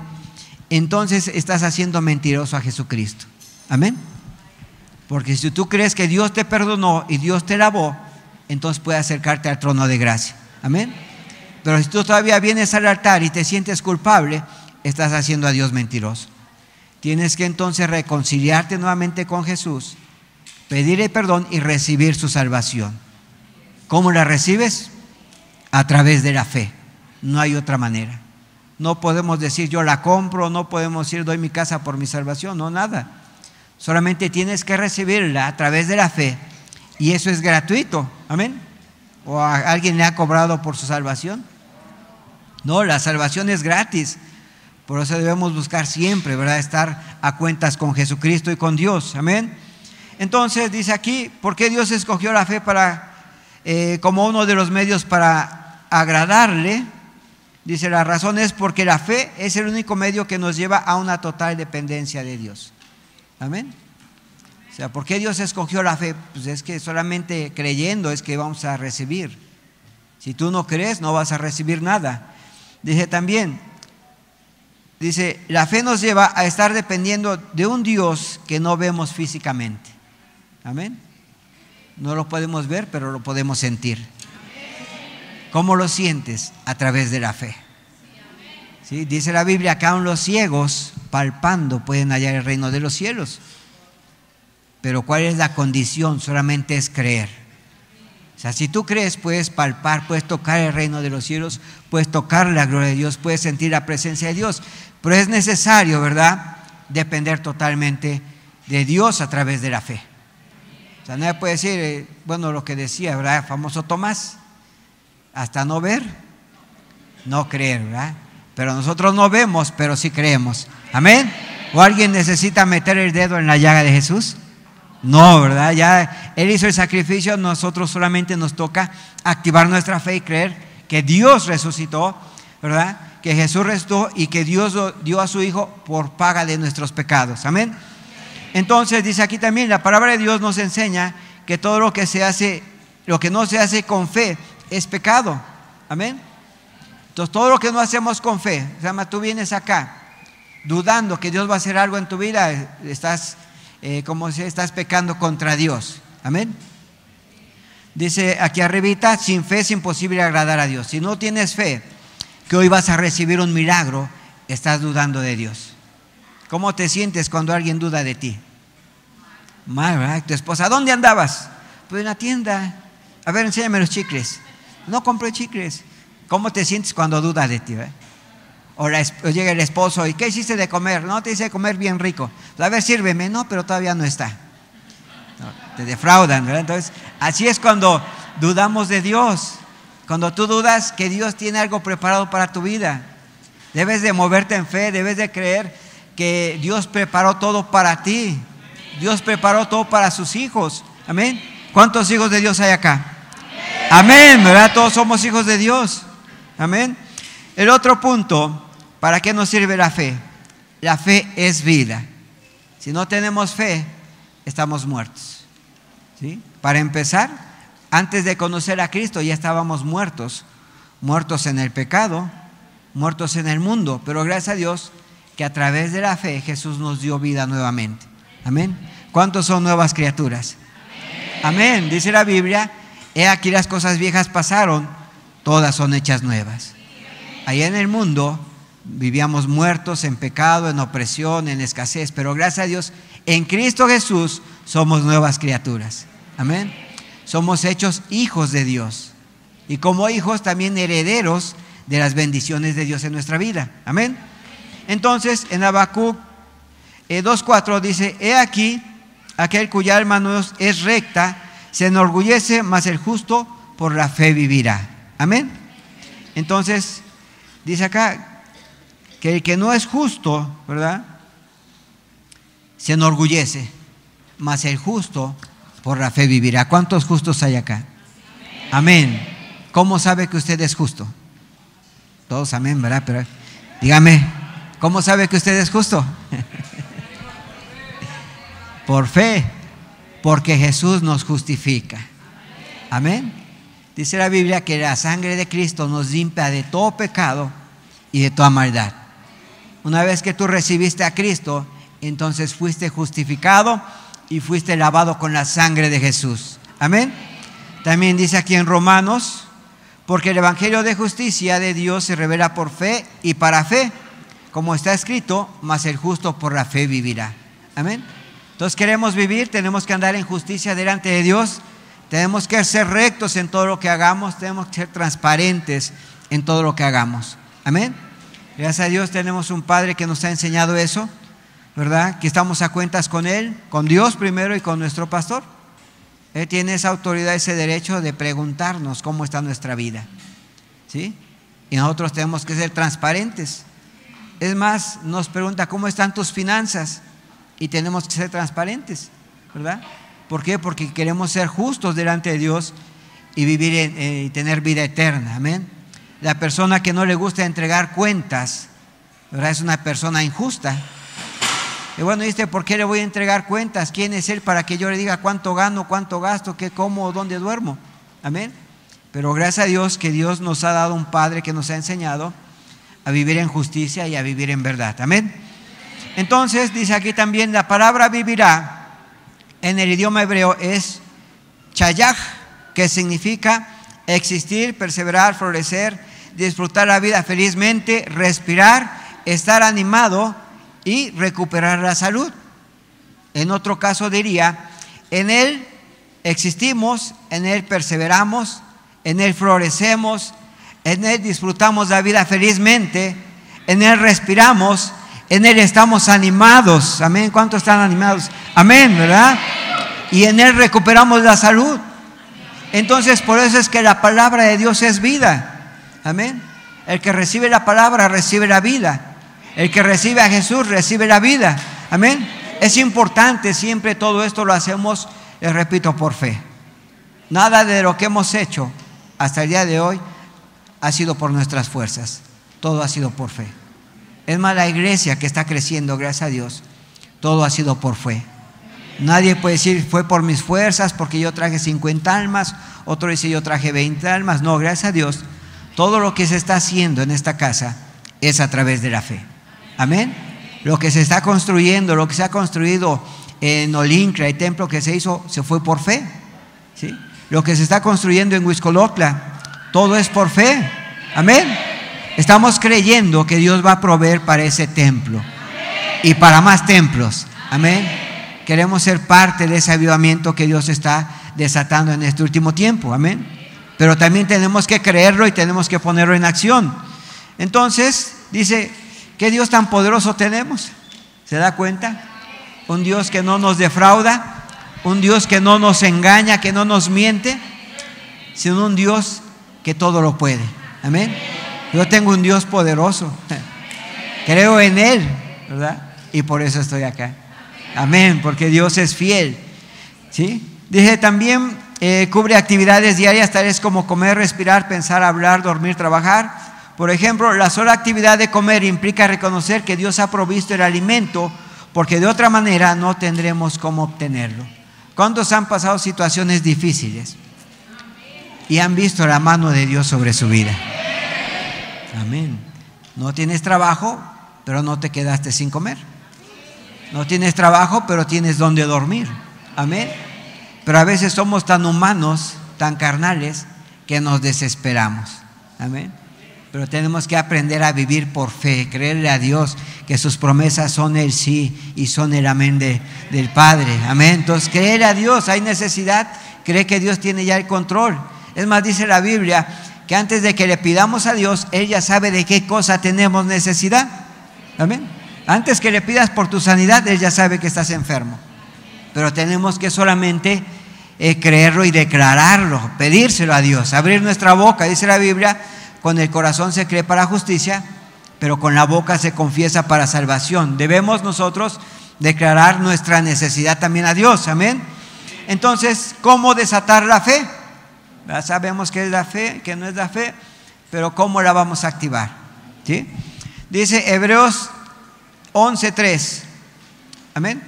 entonces estás haciendo mentiroso a Jesucristo. Amén. Porque si tú crees que Dios te perdonó y Dios te lavó, entonces puedes acercarte al trono de gracia. Amén. Pero si tú todavía vienes al altar y te sientes culpable, estás haciendo a Dios mentiroso. Tienes que entonces reconciliarte nuevamente con Jesús pedirle perdón y recibir su salvación. ¿Cómo la recibes? A través de la fe. No hay otra manera. No podemos decir yo la compro, no podemos decir doy mi casa por mi salvación, no nada. Solamente tienes que recibirla a través de la fe Y eso es gratuito. Amén. ¿O a alguien le ha cobrado por su salvación? No, la salvación es gratis. Por eso debemos buscar siempre, ¿verdad? Estar a cuentas con Jesucristo y con Dios. Amén. Entonces dice aquí, ¿por qué Dios escogió la fe para, eh, como uno de los medios para agradarle? Dice, la razón es porque la fe es el único medio que nos lleva a una total dependencia de Dios. Amén. O sea, ¿por qué Dios escogió la fe? Pues es que solamente creyendo es que vamos a recibir. Si tú no crees, no vas a recibir nada. Dice también, dice, la fe nos lleva a estar dependiendo de un Dios que no vemos físicamente. Amén. No lo podemos ver, pero lo podemos sentir. ¿Cómo lo sientes? A través de la fe. ¿Sí? Dice la Biblia que aún los ciegos, palpando, pueden hallar el reino de los cielos. Pero ¿cuál es la condición? Solamente es creer. O sea, si tú crees, puedes palpar, puedes tocar el reino de los cielos, puedes tocar la gloria de Dios, puedes sentir la presencia de Dios. Pero es necesario, ¿verdad? Depender totalmente de Dios a través de la fe. O sea, nadie puede decir, eh, bueno, lo que decía, ¿verdad? famoso Tomás hasta no ver, no creer, ¿verdad? Pero nosotros no vemos, pero sí creemos. Amén. ¿O alguien necesita meter el dedo en la llaga de Jesús? No, ¿verdad? Ya Él hizo el sacrificio, nosotros solamente nos toca activar nuestra fe y creer que Dios resucitó, ¿verdad? Que Jesús resucitó y que Dios dio a su Hijo por paga de nuestros pecados. Amén. Entonces dice aquí también, la palabra de Dios nos enseña que todo lo que se hace, lo que no se hace con fe, es pecado. Amén. Entonces, todo lo que no hacemos con fe, o sea, tú vienes acá dudando que Dios va a hacer algo en tu vida, estás, eh, como si estás pecando contra Dios. Amén. Dice aquí arribita, sin fe es imposible agradar a Dios. Si no tienes fe que hoy vas a recibir un milagro, estás dudando de Dios. ¿Cómo te sientes cuando alguien duda de ti? Mal. Tu esposa, ¿dónde andabas? Pues en la tienda. A ver, enséñame los chicles. No compré chicles. ¿Cómo te sientes cuando dudas de ti? Eh? O, llega el esposo y ¿qué hiciste de comer? No, te hice comer bien rico. A ver, sírveme. No, pero todavía no está. te defraudan, ¿verdad? Entonces, así es cuando dudamos de Dios. Cuando tú dudas que Dios tiene algo preparado para tu vida. Debes de moverte en fe, debes de creer que Dios preparó todo para ti. Dios preparó todo para sus hijos. Amén. ¿Cuántos hijos de Dios hay acá? Amén, ¿verdad? Todos somos hijos de Dios. Amén. El otro punto, ¿para qué nos sirve la fe? La fe es vida. Si no tenemos fe, estamos muertos. ¿Sí? Para empezar, antes de conocer a Cristo ya estábamos muertos, muertos en el pecado, muertos en el mundo, pero gracias a Dios que a través de la fe Jesús nos dio vida nuevamente. Amén. ¿Cuántos son nuevas criaturas? Amén. Dice la Biblia He aquí las cosas viejas pasaron, todas son hechas nuevas. Allá en el mundo vivíamos muertos en pecado, en opresión, en escasez, pero gracias a Dios, en Cristo Jesús somos nuevas criaturas. Amén. Somos hechos hijos de Dios. Y como hijos también herederos de las bendiciones de Dios en nuestra vida. Amén. Entonces, en Habacuc 2.4 eh, dice, he aquí aquel cuya alma no es recta se enorgullece, mas el justo por la fe vivirá. Amén. Entonces, dice acá que el que no es justo, ¿verdad? Se enorgullece, mas el justo por la fe vivirá. ¿Cuántos justos hay acá? Amén. ¿Cómo sabe que usted es justo? Todos amén, ¿verdad? Pero dígame, ¿cómo sabe que usted es justo? por fe porque Jesús nos justifica. Amén. Dice la Biblia que la sangre de Cristo nos limpia de todo pecado y de toda maldad. Una vez que tú recibiste a Cristo, entonces fuiste justificado y fuiste lavado con la sangre de Jesús. Amén. También dice aquí en Romanos, porque el Evangelio de justicia de Dios se revela por fe y para fe, como está escrito, mas el justo por la fe vivirá. Amén. Entonces queremos vivir, tenemos que andar en justicia delante de Dios, tenemos que ser rectos en todo lo que hagamos, tenemos que ser transparentes en todo lo que hagamos. Amén. Gracias a Dios tenemos un Padre que nos ha enseñado eso, ¿verdad? Que estamos a cuentas con Él, con Dios primero y con nuestro pastor. Él tiene esa autoridad, ese derecho de preguntarnos cómo está nuestra vida. ¿Sí? Y nosotros tenemos que ser transparentes. Es más, nos pregunta cómo están tus finanzas y tenemos que ser transparentes, ¿verdad? ¿Por qué? Porque queremos ser justos delante de Dios y vivir eh, y tener vida eterna. Amén. La persona que no le gusta entregar cuentas, ¿verdad? Es una persona injusta. Y bueno, dice, ¿por qué le voy a entregar cuentas? ¿Quién es Él para que yo le diga cuánto gano, cuánto gasto, qué como, dónde duermo? Amén. Pero gracias a Dios que Dios nos ha dado un Padre que nos ha enseñado a vivir en justicia y a vivir en verdad. Amén. Entonces dice aquí también la palabra vivirá en el idioma hebreo es chayaj, que significa existir, perseverar, florecer, disfrutar la vida felizmente, respirar, estar animado y recuperar la salud. En otro caso diría, en Él existimos, en Él perseveramos, en Él florecemos, en Él disfrutamos la vida felizmente, en Él respiramos, en Él estamos animados. Amén. ¿Cuántos están animados? Amén, ¿verdad? Y en Él recuperamos la salud. Entonces, por eso es que la palabra de Dios es vida. Amén. El que recibe la palabra recibe la vida. El que recibe a Jesús recibe la vida. Amén. Es importante, siempre todo esto lo hacemos, les repito, por fe. Nada de lo que hemos hecho hasta el día de hoy ha sido por nuestras fuerzas. Todo ha sido por fe. Es más, la iglesia que está creciendo, gracias a Dios, todo ha sido por fe. Nadie puede decir, fue por mis fuerzas, porque yo traje 50 almas, otro dice, yo traje 20 almas. No, gracias a Dios, todo lo que se está haciendo en esta casa es a través de la fe. Amén. Lo que se está construyendo, lo que se ha construido en Olincra, el templo que se hizo, se fue por fe. ¿sí? Lo que se está construyendo en Huiscolotla, todo es por fe. Amén. Estamos creyendo que Dios va a proveer para ese templo y para más templos. Amén. Queremos ser parte de ese avivamiento que Dios está desatando en este último tiempo. Amén. Pero también tenemos que creerlo y tenemos que ponerlo en acción. Entonces, dice, ¿Qué Dios tan poderoso tenemos? ¿Se da cuenta? Un Dios que no nos defrauda, un Dios que no nos engaña, que no nos miente, sino un Dios que todo lo puede. Amén. Yo tengo un Dios poderoso. Creo en Él, ¿verdad? Y por eso estoy acá. Amén, porque Dios es fiel. ¿Sí? Dije también, eh, cubre actividades diarias tales como comer, respirar, pensar, hablar, dormir, trabajar por ejemplo, la sola actividad de comer implica reconocer que Dios ha provisto el alimento, porque de otra manera no tendremos cómo obtenerlo. ¿Cuántos han pasado situaciones difíciles y han visto la mano de Dios sobre su vida? Amén. No tienes trabajo, pero no te quedaste sin comer. No tienes trabajo, pero tienes donde dormir. Amén. Pero a veces somos tan humanos, tan carnales, que nos desesperamos. Amén pero tenemos que aprender a vivir por fe, creerle a Dios que sus promesas son el sí y son el amén del Padre. Amén. Entonces, creer a Dios, hay necesidad, cree que Dios tiene ya el control. Es más, dice la Biblia que antes de que le pidamos a Dios, Él ya sabe de qué cosa tenemos necesidad. Amén. Antes que le pidas por tu sanidad, Él ya sabe que estás enfermo. Pero tenemos que solamente eh, creerlo y declararlo, pedírselo a Dios, abrir nuestra boca, dice la Biblia con el corazón se cree para justicia, pero con la boca se confiesa para salvación. Debemos nosotros declarar nuestra necesidad también a Dios, amén. Entonces, ¿cómo desatar la fe? Ya sabemos que es la fe, que no es la fe, pero ¿cómo la vamos a activar? ¿Sí? Dice Hebreos 11:3. Amén.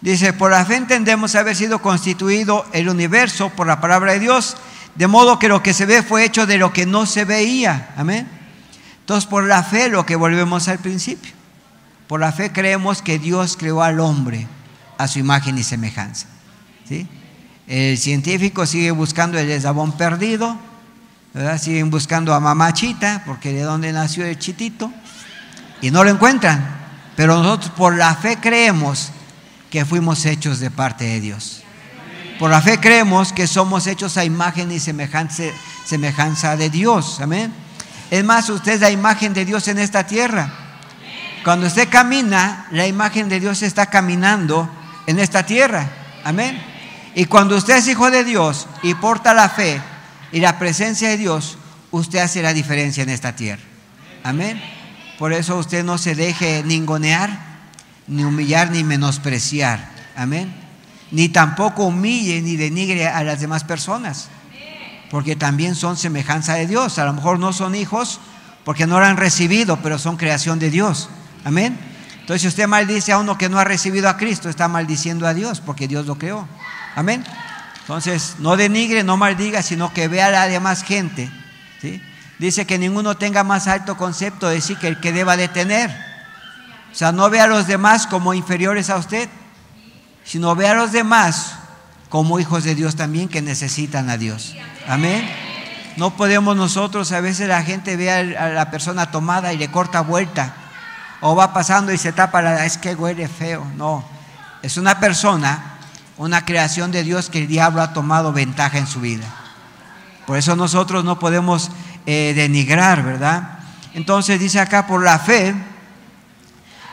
Dice, por la fe entendemos haber sido constituido el universo por la palabra de Dios de modo que lo que se ve fue hecho de lo que no se veía. Amén. Entonces, por la fe, lo que volvemos al principio. Por la fe creemos que Dios creó al hombre a su imagen y semejanza. ¿sí? El científico sigue buscando el eslabón perdido, ¿verdad? siguen buscando a mamachita, porque de dónde nació el chitito, y no lo encuentran. Pero nosotros por la fe creemos que fuimos hechos de parte de Dios. Por la fe creemos que somos hechos a imagen y semejanza, semejanza de Dios. Amén. Es más, usted es la imagen de Dios en esta tierra. Cuando usted camina, la imagen de Dios está caminando en esta tierra. Amén. Y cuando usted es hijo de Dios y porta la fe y la presencia de Dios, usted hace la diferencia en esta tierra. Amén. Por eso usted no se deje ningonear, ni humillar, ni menospreciar. Amén. Ni tampoco humille ni denigre a las demás personas. Porque también son semejanza de Dios. A lo mejor no son hijos porque no lo han recibido, pero son creación de Dios. Amén. Entonces, si usted maldice a uno que no ha recibido a Cristo, está maldiciendo a Dios porque Dios lo creó. Amén. Entonces, no denigre, no maldiga, sino que vea a la demás gente. Dice que ninguno tenga más alto concepto de sí que el que deba de tener. O sea, no vea a los demás como inferiores a usted, sino vea a los demás como hijos de Dios también que necesitan a Dios. Amén. No podemos nosotros, a veces la gente ve a la persona tomada y le corta vuelta, o va pasando y se tapa la, es que huele feo. No, es una persona, una creación de Dios que el diablo ha tomado ventaja en su vida. Por eso nosotros no podemos eh, denigrar, ¿verdad? Entonces dice acá, por la fe,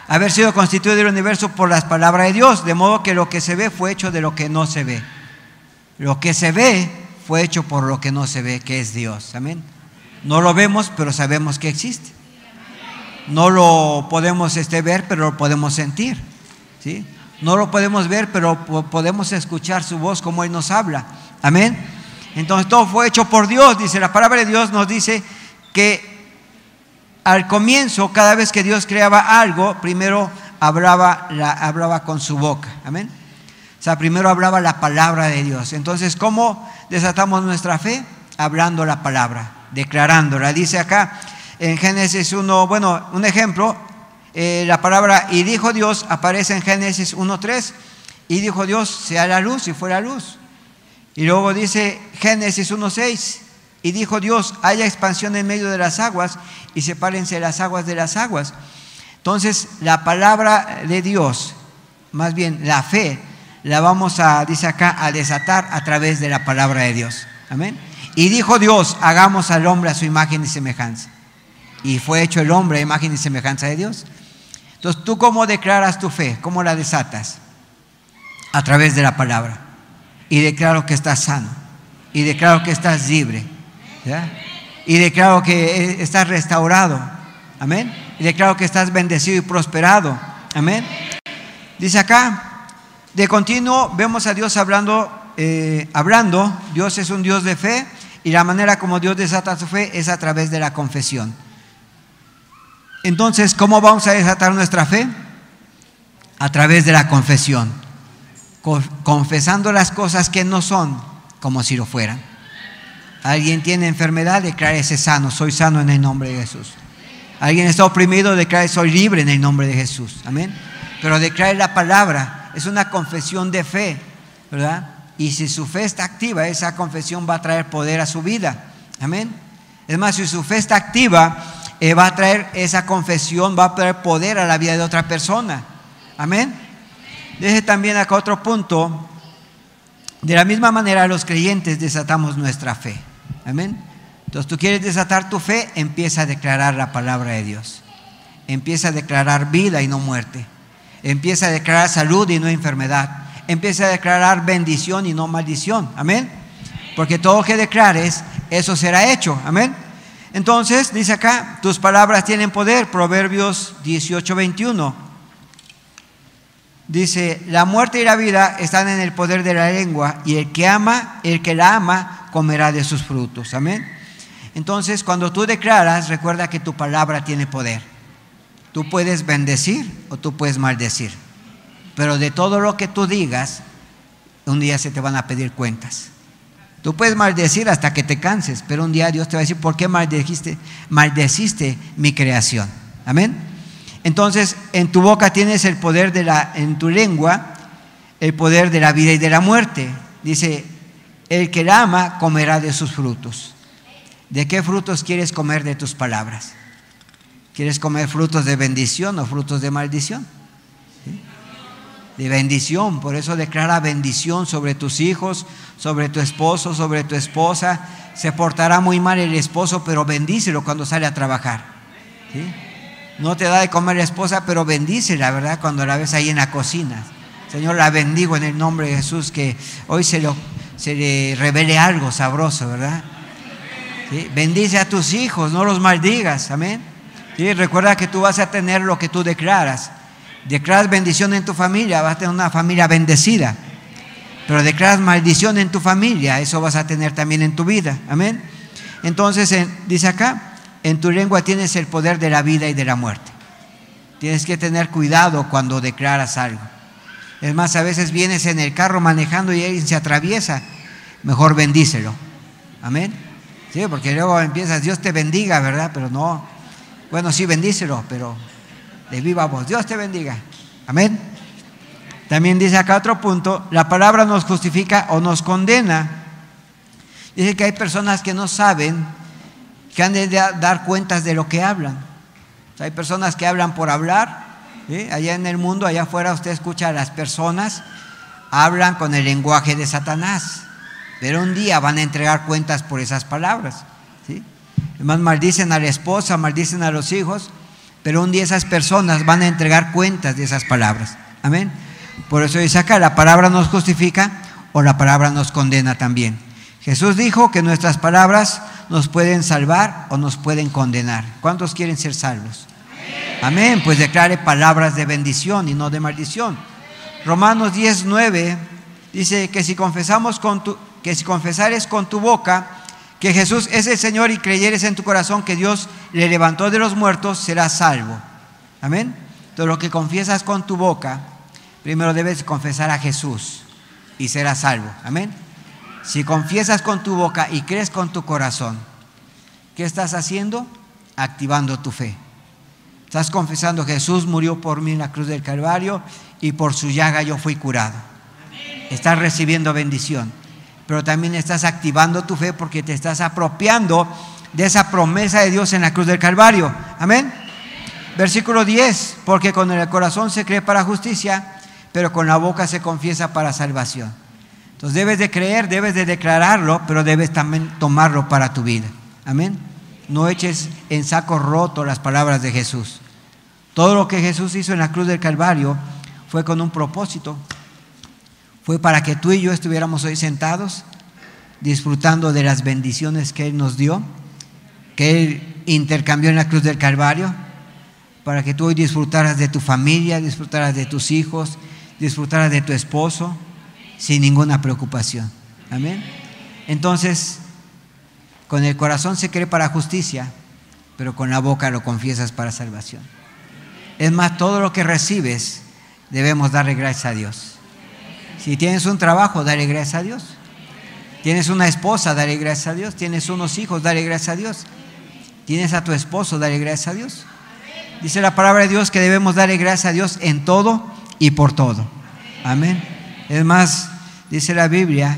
haber sido constituido el universo por las palabras de Dios, de modo que lo que se ve fue hecho de lo que no se ve. Lo que se ve fue hecho por lo que no se ve, que es Dios. Amén. No lo vemos, pero sabemos que existe. No lo podemos este, ver, pero lo podemos sentir. ¿sí? No lo podemos ver, pero podemos escuchar su voz como Él nos habla. Amén. Entonces todo fue hecho por Dios. Dice, la palabra de Dios nos dice que al comienzo, cada vez que Dios creaba algo, primero hablaba, la, hablaba con su boca. Amén. O sea, primero hablaba la palabra de Dios. Entonces, ¿cómo desatamos nuestra fe? Hablando la palabra, declarándola. Dice acá en Génesis 1, bueno, un ejemplo, eh, la palabra y dijo Dios aparece en Génesis 1.3. Y dijo Dios, sea la luz y fue la luz. Y luego dice Génesis 1.6, y dijo Dios, haya expansión en medio de las aguas y sepárense las aguas de las aguas. Entonces, la palabra de Dios, más bien la fe, la vamos a, dice acá, a desatar a través de la palabra de Dios. Amén. Y dijo Dios, hagamos al hombre a su imagen y semejanza. Y fue hecho el hombre a imagen y semejanza de Dios. Entonces, ¿tú cómo declaras tu fe? ¿Cómo la desatas? A través de la palabra y declaro que estás sano, y declaro que estás libre, y declaro que estás restaurado, amén, y declaro que estás bendecido y prosperado, amén. Dice acá, de continuo vemos a Dios hablando, eh, hablando, Dios es un Dios de fe, y la manera como Dios desata su fe es a través de la confesión. Entonces, ¿cómo vamos a desatar nuestra fe? A través de la confesión confesando las cosas que no son como si lo fueran. Alguien tiene enfermedad, ese sano, soy sano en el nombre de Jesús. Alguien está oprimido, declare soy libre en el nombre de Jesús. Amén. Pero declare la palabra, es una confesión de fe, ¿verdad? Y si su fe está activa, esa confesión va a traer poder a su vida. Amén. Es más, si su fe está activa, eh, va a traer esa confesión, va a traer poder a la vida de otra persona. Amén. Deje también acá otro punto. De la misma manera los creyentes desatamos nuestra fe. Amén. Entonces tú quieres desatar tu fe, empieza a declarar la palabra de Dios. Empieza a declarar vida y no muerte. Empieza a declarar salud y no enfermedad. Empieza a declarar bendición y no maldición. Amén. Porque todo que declares, eso será hecho. Amén. Entonces, dice acá, tus palabras tienen poder. Proverbios 18, 21. Dice, la muerte y la vida están en el poder de la lengua y el que ama, el que la ama, comerá de sus frutos. Amén. Entonces, cuando tú declaras, recuerda que tu palabra tiene poder. Tú puedes bendecir o tú puedes maldecir. Pero de todo lo que tú digas, un día se te van a pedir cuentas. Tú puedes maldecir hasta que te canses, pero un día Dios te va a decir, ¿por qué maldeciste, maldeciste mi creación? Amén. Entonces, en tu boca tienes el poder de la, en tu lengua, el poder de la vida y de la muerte. Dice, el que la ama comerá de sus frutos. ¿De qué frutos quieres comer de tus palabras? ¿Quieres comer frutos de bendición o frutos de maldición? De bendición, por eso declara bendición sobre tus hijos, sobre tu esposo, sobre tu esposa. Se portará muy mal el esposo, pero bendícelo cuando sale a trabajar. ¿Sí? No te da de comer la esposa, pero bendice, la verdad, cuando la ves ahí en la cocina. Señor, la bendigo en el nombre de Jesús, que hoy se, le revele algo sabroso, ¿verdad? Bendice a tus hijos, no los maldigas, amén. Recuerda que tú vas a tener lo que tú declaras. Declaras bendición en tu familia, vas a tener una familia bendecida. Pero declaras maldición en tu familia, eso vas a tener también en tu vida, amén. Entonces, dice acá, en tu lengua tienes el poder de la vida y de la muerte. Tienes que tener cuidado cuando declaras algo. Es más, a veces vienes en el carro manejando y alguien se atraviesa. Mejor bendícelo. Amén. Sí, porque luego empiezas, Dios te bendiga, ¿verdad? Pero no. Bueno, sí, bendícelo, pero de viva voz. Dios te bendiga. Amén. También dice acá otro punto, la palabra nos justifica o nos condena. Dice que hay personas que no saben que han de dar cuentas de lo que hablan. Hay personas que hablan por hablar. Allá en el mundo, allá afuera, usted escucha a las personas, hablan con el lenguaje de Satanás. Pero un día van a entregar cuentas por esas palabras. ¿sí? Además, maldicen a la esposa, maldicen a los hijos, pero un día esas personas van a entregar cuentas de esas palabras. Amén. Por eso dice acá, la palabra nos justifica o la palabra nos condena también. Jesús dijo que nuestras palabras nos pueden salvar o nos pueden condenar. ¿Cuántos quieren ser salvos? Amén. Pues declare palabras de bendición y no de maldición. Romanos 10, 9 dice que si confesamos con tu, que si confesares con tu boca que Jesús es el Señor y creyeres en tu corazón que Dios le levantó de los muertos, serás salvo. Amén. Todo lo que confiesas con tu boca, primero debes confesar a Jesús y serás salvo. Amén. Si confiesas con tu boca y crees con tu corazón, ¿qué estás haciendo? Activando tu fe. Estás confesando, Jesús murió por mí en la cruz del Calvario y por su llaga yo fui curado. Estás recibiendo bendición, pero también estás activando tu fe porque te estás apropiando de esa promesa de Dios en la cruz del Calvario. Amén. Versículo 10, porque con el corazón se cree para justicia, pero con la boca se confiesa para salvación. Entonces debes de creer, debes de declararlo, pero debes también tomarlo para tu vida. Amén. No eches en saco roto las palabras de Jesús. Todo lo que Jesús hizo en la cruz del Calvario fue con un propósito. Fue para que tú y yo estuviéramos hoy sentados disfrutando de las bendiciones que Él nos dio, que Él intercambió en la cruz del Calvario, para que tú hoy disfrutaras de tu familia, disfrutaras de tus hijos, disfrutaras de tu esposo, sin ninguna preocupación. Amén. Entonces, con el corazón se cree para justicia, pero con la boca lo confiesas para salvación. Es más, todo lo que recibes debemos darle gracias a Dios. Si tienes un trabajo, dale gracias a Dios. Tienes una esposa, dale gracias a Dios. Tienes unos hijos, dale gracias a Dios. Tienes a tu esposo, dale gracias a Dios. Dice la palabra de Dios que debemos darle gracias a Dios en todo y por todo. Amén. Es más, dice la Biblia,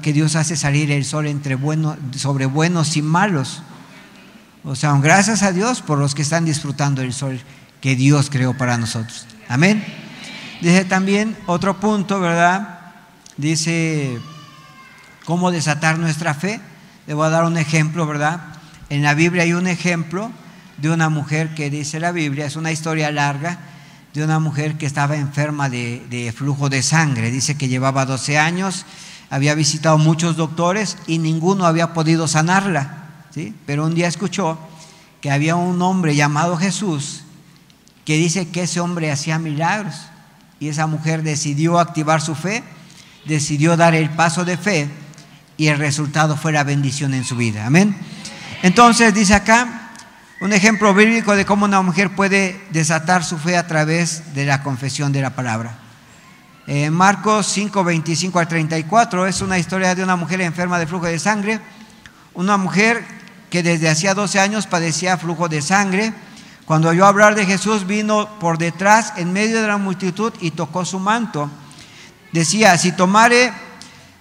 que Dios hace salir el sol entre buenos, sobre buenos y malos. O sea, gracias a Dios por los que están disfrutando el sol que Dios creó para nosotros. Amén. Dice también otro punto, ¿verdad? Dice, ¿cómo desatar nuestra fe? Le voy a dar un ejemplo, ¿verdad? En la Biblia hay un ejemplo de una mujer que dice la Biblia, es una historia larga, de una mujer que estaba enferma de, flujo de sangre. Dice que llevaba 12 años, había visitado muchos doctores y ninguno había podido sanarla. ¿sí? Pero un día escuchó que había un hombre llamado Jesús que dice que ese hombre hacía milagros. Y esa mujer decidió activar su fe, decidió dar el paso de fe y el resultado fue la bendición en su vida. Amén. Entonces dice acá, un ejemplo bíblico de cómo una mujer puede desatar su fe a través de la confesión de la palabra. En Marcos 5, 25 al 34 es una historia de una mujer enferma de flujo de sangre, una mujer que desde hacía 12 años padecía flujo de sangre. Cuando oyó hablar de Jesús vino por detrás en medio de la multitud y tocó su manto. Decía, si tomare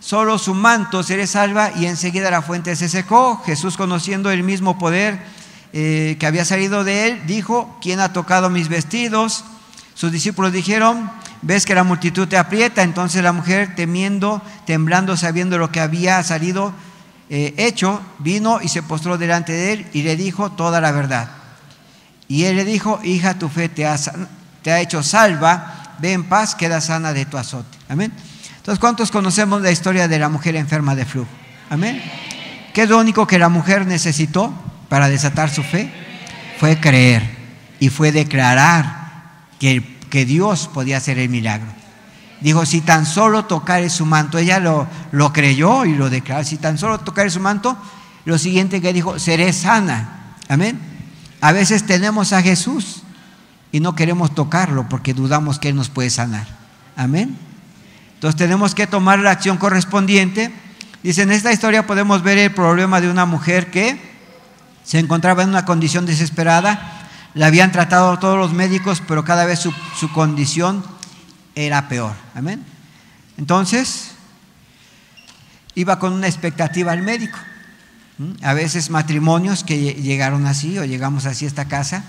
solo su manto seré salva y enseguida la fuente se secó. Jesús conociendo el mismo poder eh, que había salido de él, dijo, ¿quién ha tocado mis vestidos? Sus discípulos dijeron, ves que la multitud te aprieta. Entonces la mujer, temiendo, temblando, sabiendo lo que había salido eh, hecho, vino y se postró delante de él y le dijo toda la verdad. Y él le dijo, hija, tu fe te ha, hecho salva, ve en paz, queda sana de tu azote. Amén. Entonces, ¿cuántos conocemos la historia de la mujer enferma de flujo? Amén. ¿Qué es lo único que la mujer necesitó para desatar su fe? Fue creer y fue declarar que, que Dios podía hacer el milagro. Dijo, si tan solo tocare su manto, ella lo, lo creyó y lo declaró, si tan solo tocare su manto, lo siguiente que dijo, seré sana. Amén. A veces tenemos a Jesús y no queremos tocarlo porque dudamos que Él nos puede sanar. Amén. Entonces tenemos que tomar la acción correspondiente. Dice, en esta historia podemos ver el problema de una mujer que se encontraba en una condición desesperada. La habían tratado todos los médicos, pero cada vez su, su condición era peor. Amén. Entonces, iba con una expectativa al médico. A veces matrimonios que llegaron así o llegamos así a esta casa,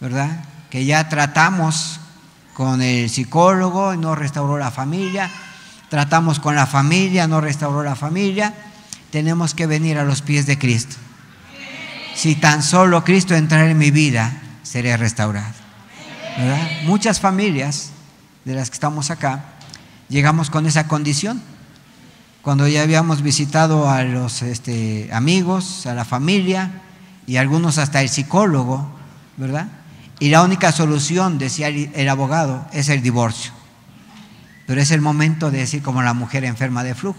¿verdad? que ya tratamos con el psicólogo y no restauró la familia, tratamos con la familia, no restauró la familia, tenemos que venir a los pies de Cristo. Si tan solo Cristo entrara en mi vida, seré restaurado. Muchas familias de las que estamos acá llegamos con esa condición. Cuando ya habíamos visitado a los este, amigos, a la familia y algunos hasta el psicólogo, ¿verdad? Y la única solución, decía el abogado, es el divorcio. Pero es el momento de decir como la mujer enferma de flujo,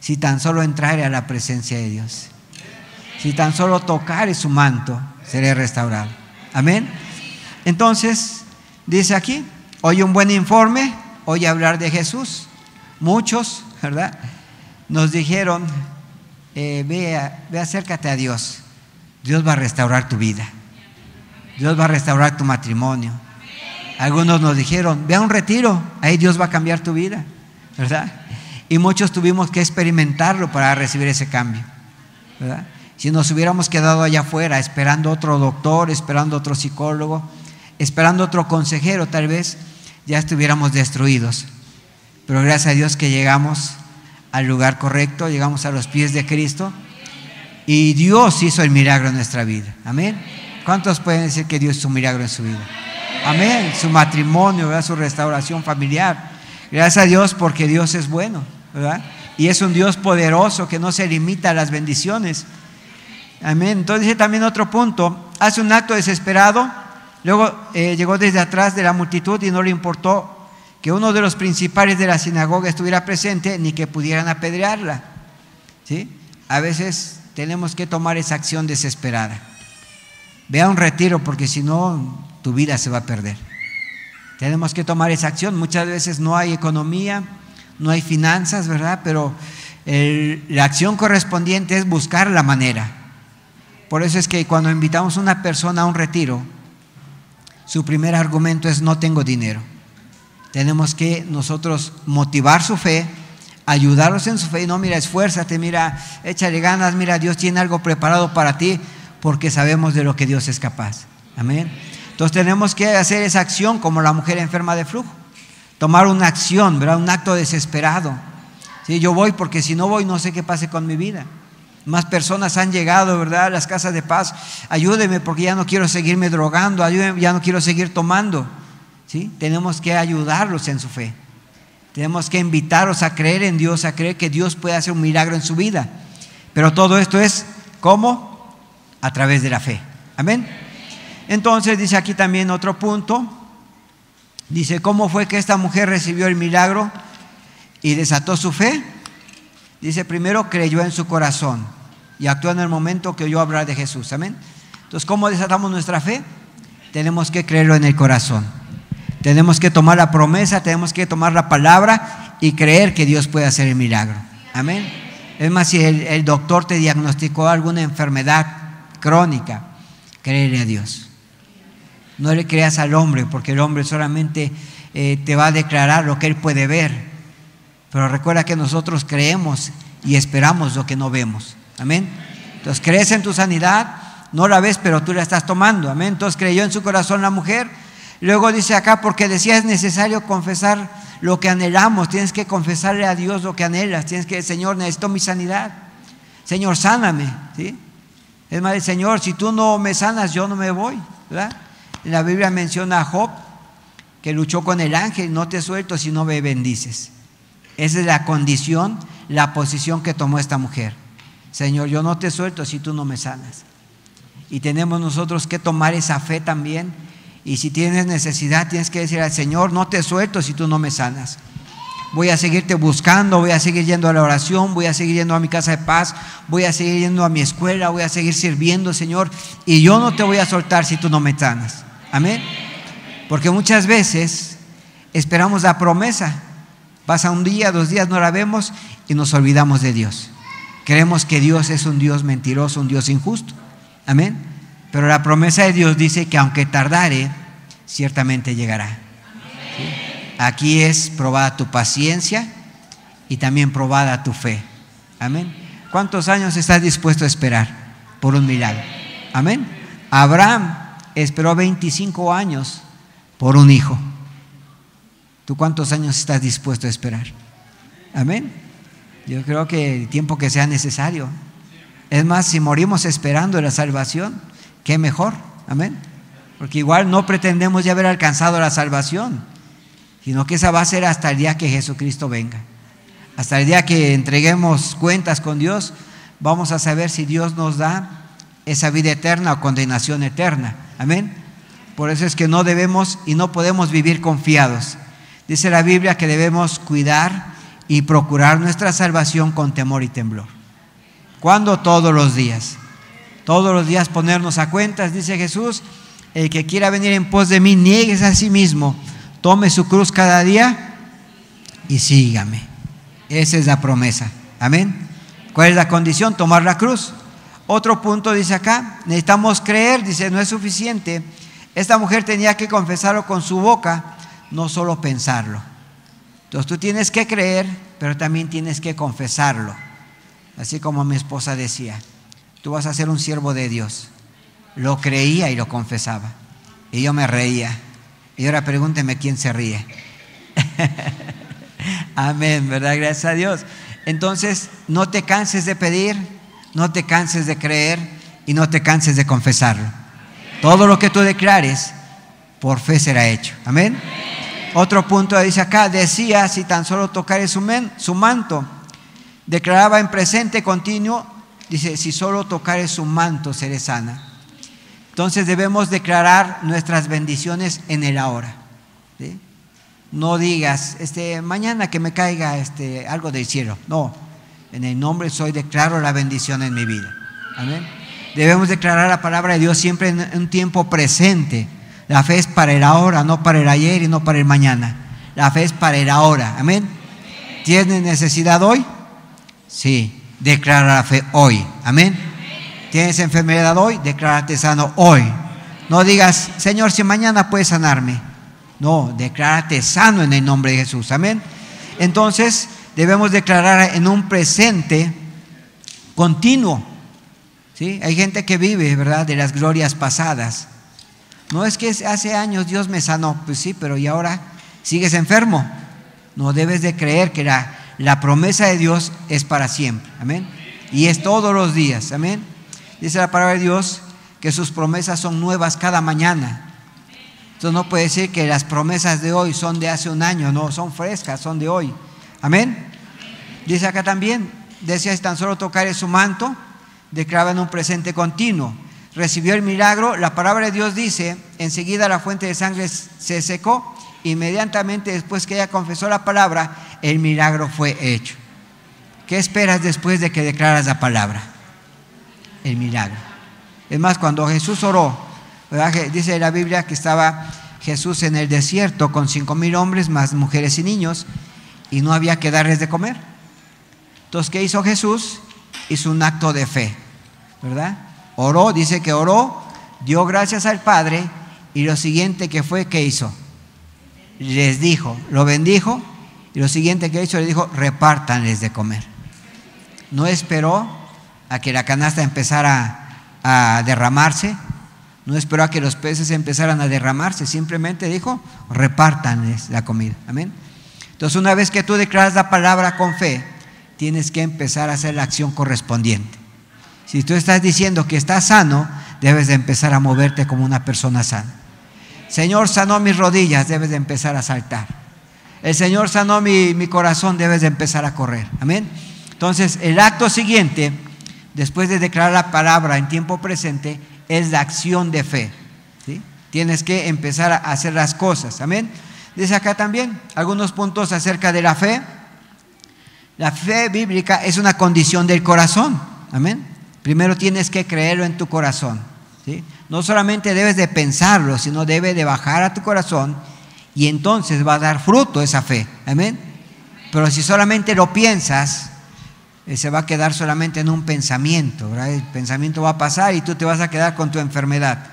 si tan solo entrare a la presencia de Dios, si tan solo tocare su manto, seré restaurado. Amén. Entonces, dice aquí, oye un buen informe, oye hablar de Jesús. Muchos, ¿verdad? Nos dijeron, eh, ve, ve acércate a Dios, Dios va a restaurar tu vida. Dios va a restaurar tu matrimonio. Algunos nos dijeron, ve a un retiro, ahí Dios va a cambiar tu vida, ¿verdad? Y muchos tuvimos que experimentarlo para recibir ese cambio, ¿verdad? Si nos hubiéramos quedado allá afuera esperando otro doctor, esperando otro psicólogo, esperando otro consejero, tal vez ya estuviéramos destruidos. Pero gracias a Dios que llegamos al lugar correcto, llegamos a los pies de Cristo y Dios hizo el milagro en nuestra vida. Amén. ¿Cuántos pueden decir que Dios hizo un milagro en su vida? Amén. Su matrimonio, su restauración familiar. Gracias a Dios porque Dios es bueno. Y es un Dios poderoso que no se limita a las bendiciones. Amén. Entonces también otro punto, hace un acto desesperado, luego eh, llegó desde atrás de la multitud y no le importó que uno de los principales de la sinagoga estuviera presente ni que pudieran apedrearla. ¿Sí? A veces tenemos que tomar esa acción desesperada. Ve a un retiro porque si no, tu vida se va a perder. Tenemos que tomar esa acción. Muchas veces no hay economía, no hay finanzas, ¿verdad? Pero la acción correspondiente es buscar la manera. Por eso es que cuando invitamos a una persona a un retiro, su primer argumento es no tengo dinero. Tenemos que nosotros motivar su fe, ayudarlos en su fe. Y no, mira, esfuérzate, mira, échale ganas, mira, Dios tiene algo preparado para ti porque sabemos de lo que Dios es capaz. Amén. Entonces tenemos que hacer esa acción como la mujer enferma de flujo. Tomar una acción, ¿verdad? Un acto desesperado. ¿Sí? Yo voy porque si no voy no sé qué pase con mi vida. Más personas han llegado, ¿verdad? A las casas de paz. Ayúdeme porque ya no quiero seguirme drogando, ayúdeme, ya no quiero seguir tomando. ¿Sí? Tenemos que ayudarlos en su fe. Tenemos que invitarlos a creer en Dios, a creer que Dios puede hacer un milagro en su vida. Pero todo esto es, ¿cómo? a través de la fe. Amén. Entonces dice aquí también otro punto. Dice, ¿cómo fue que esta mujer recibió el milagro y desató su fe? Dice, primero creyó en su corazón y actuó en el momento que oyó hablar de Jesús. Amén. Entonces, ¿cómo desatamos nuestra fe? Tenemos que creerlo en el corazón. Tenemos que tomar la promesa, tenemos que tomar la palabra y creer que Dios puede hacer el milagro. Amén. Es más, si el, doctor te diagnosticó alguna enfermedad, crónica, creerle a Dios. No le creas al hombre, porque el hombre solamente eh, te va a declarar lo que él puede ver. Pero recuerda que nosotros creemos y esperamos lo que no vemos. Amén. Entonces crees en tu sanidad, no la ves, pero tú la estás tomando. Amén. Entonces creyó en su corazón la mujer. Luego dice acá, porque decía es necesario confesar lo que anhelamos. Tienes que confesarle a Dios lo que anhelas. Tienes que, Señor, necesito mi sanidad. Señor, sáname. Es más, Señor, si tú no me sanas, yo no me voy. La Biblia menciona a Job que luchó con el ángel, no te suelto si no me bendices. Esa es la condición, la posición que tomó esta mujer. Señor, yo no te suelto si tú no me sanas. Y tenemos nosotros que tomar esa fe también. Y si tienes necesidad, tienes que decir al Señor, no te suelto si tú no me sanas. Voy a seguirte buscando, voy a seguir yendo a la oración, voy a seguir yendo a mi casa de paz, voy a seguir yendo a mi escuela, voy a seguir sirviendo, Señor. Y yo no te voy a soltar si tú no me sanas. Amén. Porque muchas veces esperamos la promesa. Pasa un día, dos días, no la vemos y nos olvidamos de Dios. Creemos que Dios es un Dios mentiroso, un Dios injusto. Amén. Pero la promesa de Dios dice que aunque tardare, ciertamente llegará. Aquí es probada tu paciencia y también probada tu fe. Amén. ¿Cuántos años estás dispuesto a esperar por un milagro? Amén. Abraham esperó 25 años por un hijo. ¿Tú cuántos años estás dispuesto a esperar? Amén. Yo creo que el tiempo que sea necesario. Es más, si morimos esperando la salvación, qué mejor. Amén. Porque igual no pretendemos ya haber alcanzado la salvación, sino que esa va a ser hasta el día que Jesucristo venga. Hasta el día que entreguemos cuentas con Dios, vamos a saber si Dios nos da esa vida eterna o condenación eterna. Amén. Por eso es que no debemos y no podemos vivir confiados. Dice la Biblia que debemos cuidar y procurar nuestra salvación con temor y temblor. ¿Cuándo? Todos los días. Todos los días ponernos a cuentas, dice Jesús, el que quiera venir en pos de mí, niegues a sí mismo, tome su cruz cada día y sígame. Esa es la promesa. Amén. ¿Cuál es la condición? Tomar la cruz. Otro punto dice acá, necesitamos creer, dice, no es suficiente esta mujer tenía que confesarlo con su boca, no solo pensarlo. Entonces tú tienes que creer, pero también tienes que confesarlo. Así como mi esposa decía, tú vas a ser un siervo de Dios. Lo creía y lo confesaba. Y yo me reía. Y ahora pregúnteme quién se ríe. Amén, ¿verdad? Gracias a Dios. Entonces, no te canses de pedir, no te canses de creer y no te canses de confesarlo. Todo lo que tú declares, por fe será hecho. Amén. Otro punto dice acá, decía, si tan solo tocare su, su manto, declaraba en presente continuo, dice, si solo tocare su manto, seré sana. Entonces debemos declarar nuestras bendiciones en el ahora. No digas, este, mañana que me caiga este, algo del cielo. No, en el nombre soy, declaro la bendición en mi vida. Amén. Debemos declarar la palabra de Dios siempre en un tiempo presente. La fe es para el ahora, no para el ayer y no para el mañana. La fe es para el ahora. Amén. ¿Tienes necesidad hoy? Sí. Declara la fe hoy. Amén. ¿Tienes enfermedad hoy? Declárate sano hoy. No digas, Señor, si mañana puedes sanarme. No, declárate sano en el nombre de Jesús. Amén. Entonces, debemos declarar en un presente continuo. Hay gente que vive, ¿verdad?, de las glorias pasadas. No es que hace años Dios me sanó, pues sí, pero ¿y ahora sigues enfermo? No debes de creer que la, la promesa de Dios es para siempre, amén. Y es todos los días, amén. Dice la palabra de Dios que sus promesas son nuevas cada mañana. Entonces no puede decir que las promesas de hoy son de hace un año, no, son frescas, son de hoy. Amén. Dice acá también, decía, tan solo tocar su manto, declaraba en un presente continuo. Recibió el milagro, la palabra de Dios dice, enseguida la fuente de sangre se secó, inmediatamente después que ella confesó la palabra, el milagro fue hecho. ¿Qué esperas después de que declaras la palabra? El milagro. Es más, cuando Jesús oró, dice la Biblia que estaba Jesús en el desierto con cinco mil hombres, más mujeres y niños, y no había que darles de comer. Entonces, ¿qué hizo Jesús? hizo un acto de fe, ¿verdad? Oró, dice que oró, dio gracias al Padre y lo siguiente que fue, ¿qué hizo? Les dijo, lo bendijo y lo siguiente que hizo, le dijo, repártanles de comer. No esperó a que la canasta empezara a derramarse, no esperó a que los peces empezaran a derramarse, simplemente dijo, repártanles la comida. Amén. Entonces, una vez que tú declaras la palabra con fe, tienes que empezar a hacer la acción correspondiente. Si tú estás diciendo que estás sano, debes de empezar a moverte como una persona sana. Señor sanó mis rodillas, debes de empezar a saltar. El Señor sanó mi, corazón, debes de empezar a correr. Amén. Entonces, el acto siguiente, después de declarar la palabra en tiempo presente, es la acción de fe. Tienes que empezar a hacer las cosas. Amén. Dice acá también algunos puntos acerca de la fe. La fe bíblica es una condición del corazón. Amén. Primero tienes que creerlo en tu corazón. No solamente debes de pensarlo, sino debe de bajar a tu corazón y entonces va a dar fruto esa fe. Amén. Pero si solamente lo piensas, eh, se va a quedar solamente en un pensamiento. El pensamiento va a pasar y tú te vas a quedar con tu enfermedad.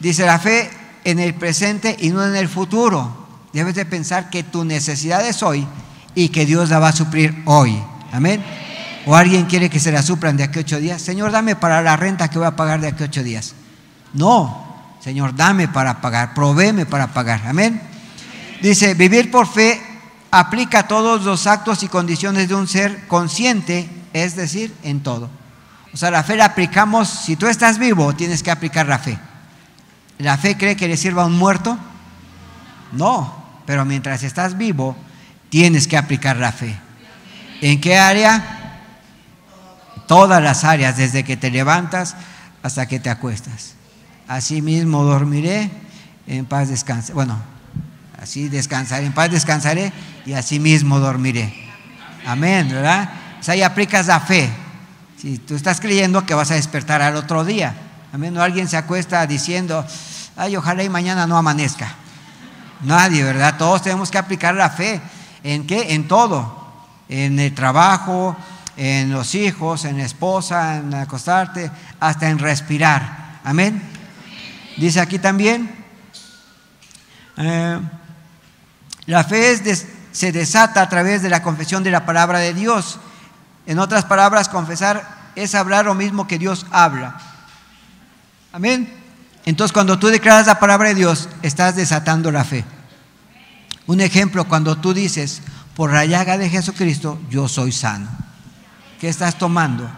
Dice la fe en el presente y no en el futuro. Debes de pensar que tu necesidad es hoy y que Dios la va a suplir hoy. Amén. O alguien quiere que se la suplan de aquí a ocho días. Señor, dame para la renta que voy a pagar de aquí a ocho días. No, Señor, dame para pagar, provéeme para pagar. Amén. Dice, vivir por fe aplica todos los actos y condiciones de un ser consciente, es decir, en todo. O sea, la fe la aplicamos, si tú estás vivo, tienes que aplicar la fe. ¿La fe cree que le sirva a un muerto? No, pero mientras estás vivo, tienes que aplicar la fe. ¿En qué área? Todas las áreas, desde que te levantas hasta que te acuestas. Así mismo dormiré, en paz descansaré. Bueno, así descansaré, en paz descansaré y así mismo dormiré. Amén, ¿verdad? O sea, ahí aplicas la fe. Si tú estás creyendo que vas a despertar al otro día. Amén, o alguien se acuesta diciendo, ay, ojalá y mañana no amanezca. Nadie, ¿verdad? Todos tenemos que aplicar la fe. ¿En qué? En todo. En el trabajo, en los hijos, en la esposa, en acostarte, hasta en respirar. Amén. Dice aquí también, eh, la fe se desata a través de la confesión de la palabra de Dios. En otras palabras, confesar es hablar lo mismo que Dios habla. Amén. Entonces, cuando tú declaras la palabra de Dios, estás desatando la fe. Un ejemplo, cuando tú dices, por la llaga de Jesucristo, yo soy sano. ¿Qué estás tomando?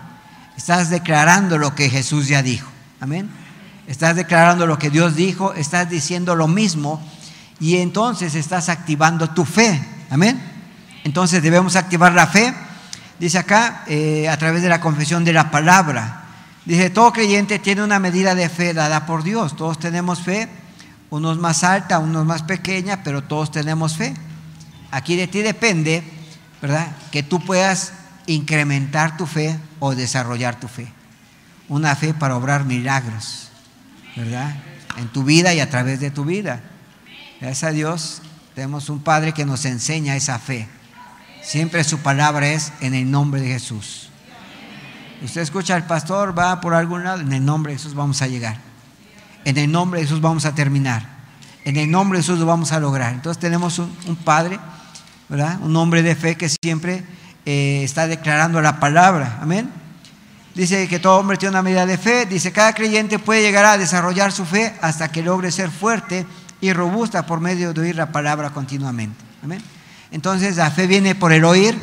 Estás declarando lo que Jesús ya dijo. Amén. Estás declarando lo que Dios dijo, estás diciendo lo mismo y entonces estás activando tu fe. Amén. Entonces debemos activar la fe. Dice acá, eh, a través de la confesión de la palabra. Dice, todo creyente tiene una medida de fe dada por Dios. Todos tenemos fe, unos más alta, unos más pequeña, pero todos tenemos fe. Aquí de ti depende, ¿verdad? Que tú puedas incrementar tu fe o desarrollar tu fe. Una fe para obrar milagros, ¿verdad? En tu vida y a través de tu vida. Gracias a Dios, tenemos un Padre que nos enseña esa fe. Siempre su palabra es en el nombre de Jesús. Usted escucha al pastor, va por algún lado, en el nombre de Jesús vamos a llegar. En el nombre de Jesús vamos a terminar. En el nombre de Jesús lo vamos a lograr. Entonces tenemos un, Padre, ¿verdad? Un hombre de fe que siempre eh, está declarando la palabra. Amén. Dice que todo hombre tiene una medida de fe. Dice, cada creyente puede llegar a desarrollar su fe hasta que logre ser fuerte y robusta por medio de oír la palabra continuamente. Amén. Entonces la fe viene por el oír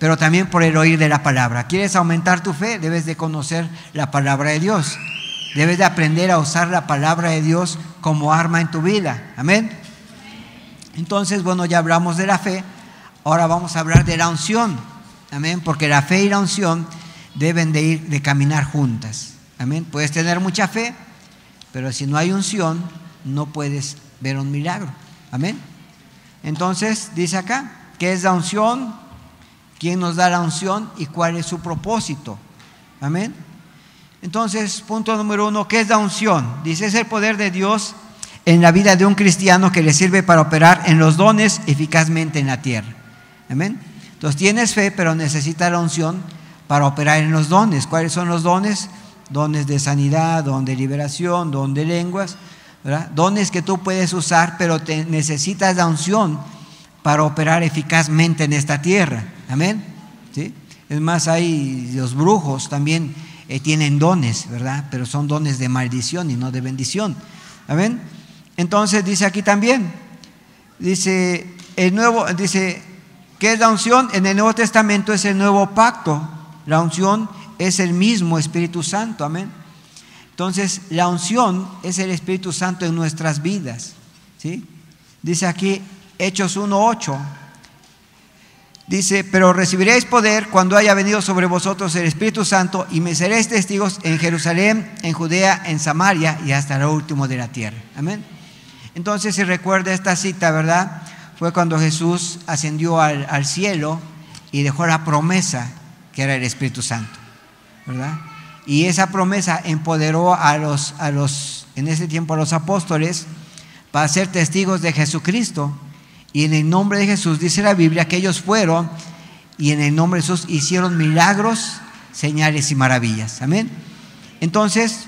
pero también por el oír de la palabra. ¿Quieres aumentar tu fe? Debes de conocer la palabra de Dios. Debes de aprender a usar la palabra de Dios como arma en tu vida. Amén. Entonces, bueno, ya hablamos de la fe. Ahora vamos a hablar de la unción. Amén. Porque la fe y la unción deben de ir, de caminar juntas. Amén. Puedes tener mucha fe, pero si no hay unción, no puedes ver un milagro. Amén. Entonces, dice acá, ¿qué es la unción? quién nos da la unción y cuál es su propósito. Amén. Entonces, punto número uno, ¿qué es la unción? Dice, es el poder de Dios en la vida de un cristiano que le sirve para operar en los dones eficazmente en la tierra. Amén. Entonces, tienes fe, pero necesitas la unción para operar en los dones. ¿Cuáles son los dones? Dones de sanidad, don de liberación, don de lenguas, Dones que tú puedes usar, pero te necesitas la unción para operar eficazmente en esta tierra. Amén. ¿Sí? Es más, hay los brujos también eh, tienen dones, ¿verdad? Pero son dones de maldición y no de bendición. Amén. Entonces dice aquí también, dice el nuevo, dice, ¿qué es la unción? En el Nuevo Testamento es el nuevo pacto. La unción es el mismo Espíritu Santo, amén. Entonces, la unción es el Espíritu Santo en nuestras vidas. ¿sí? Dice aquí Hechos 1.8. Dice, pero recibiréis poder cuando haya venido sobre vosotros el Espíritu Santo y me seréis testigos en Jerusalén, en Judea, en Samaria y hasta lo último de la tierra. Amén. Entonces, si recuerda esta cita, ¿verdad? Fue cuando Jesús ascendió al, al cielo y dejó la promesa que era el Espíritu Santo, ¿verdad? Y esa promesa empoderó a los, a los, en ese tiempo a los apóstoles para ser testigos de Jesucristo. Y en el nombre de Jesús, dice la Biblia, que ellos fueron y en el nombre de Jesús hicieron milagros, señales y maravillas. Amén. Entonces,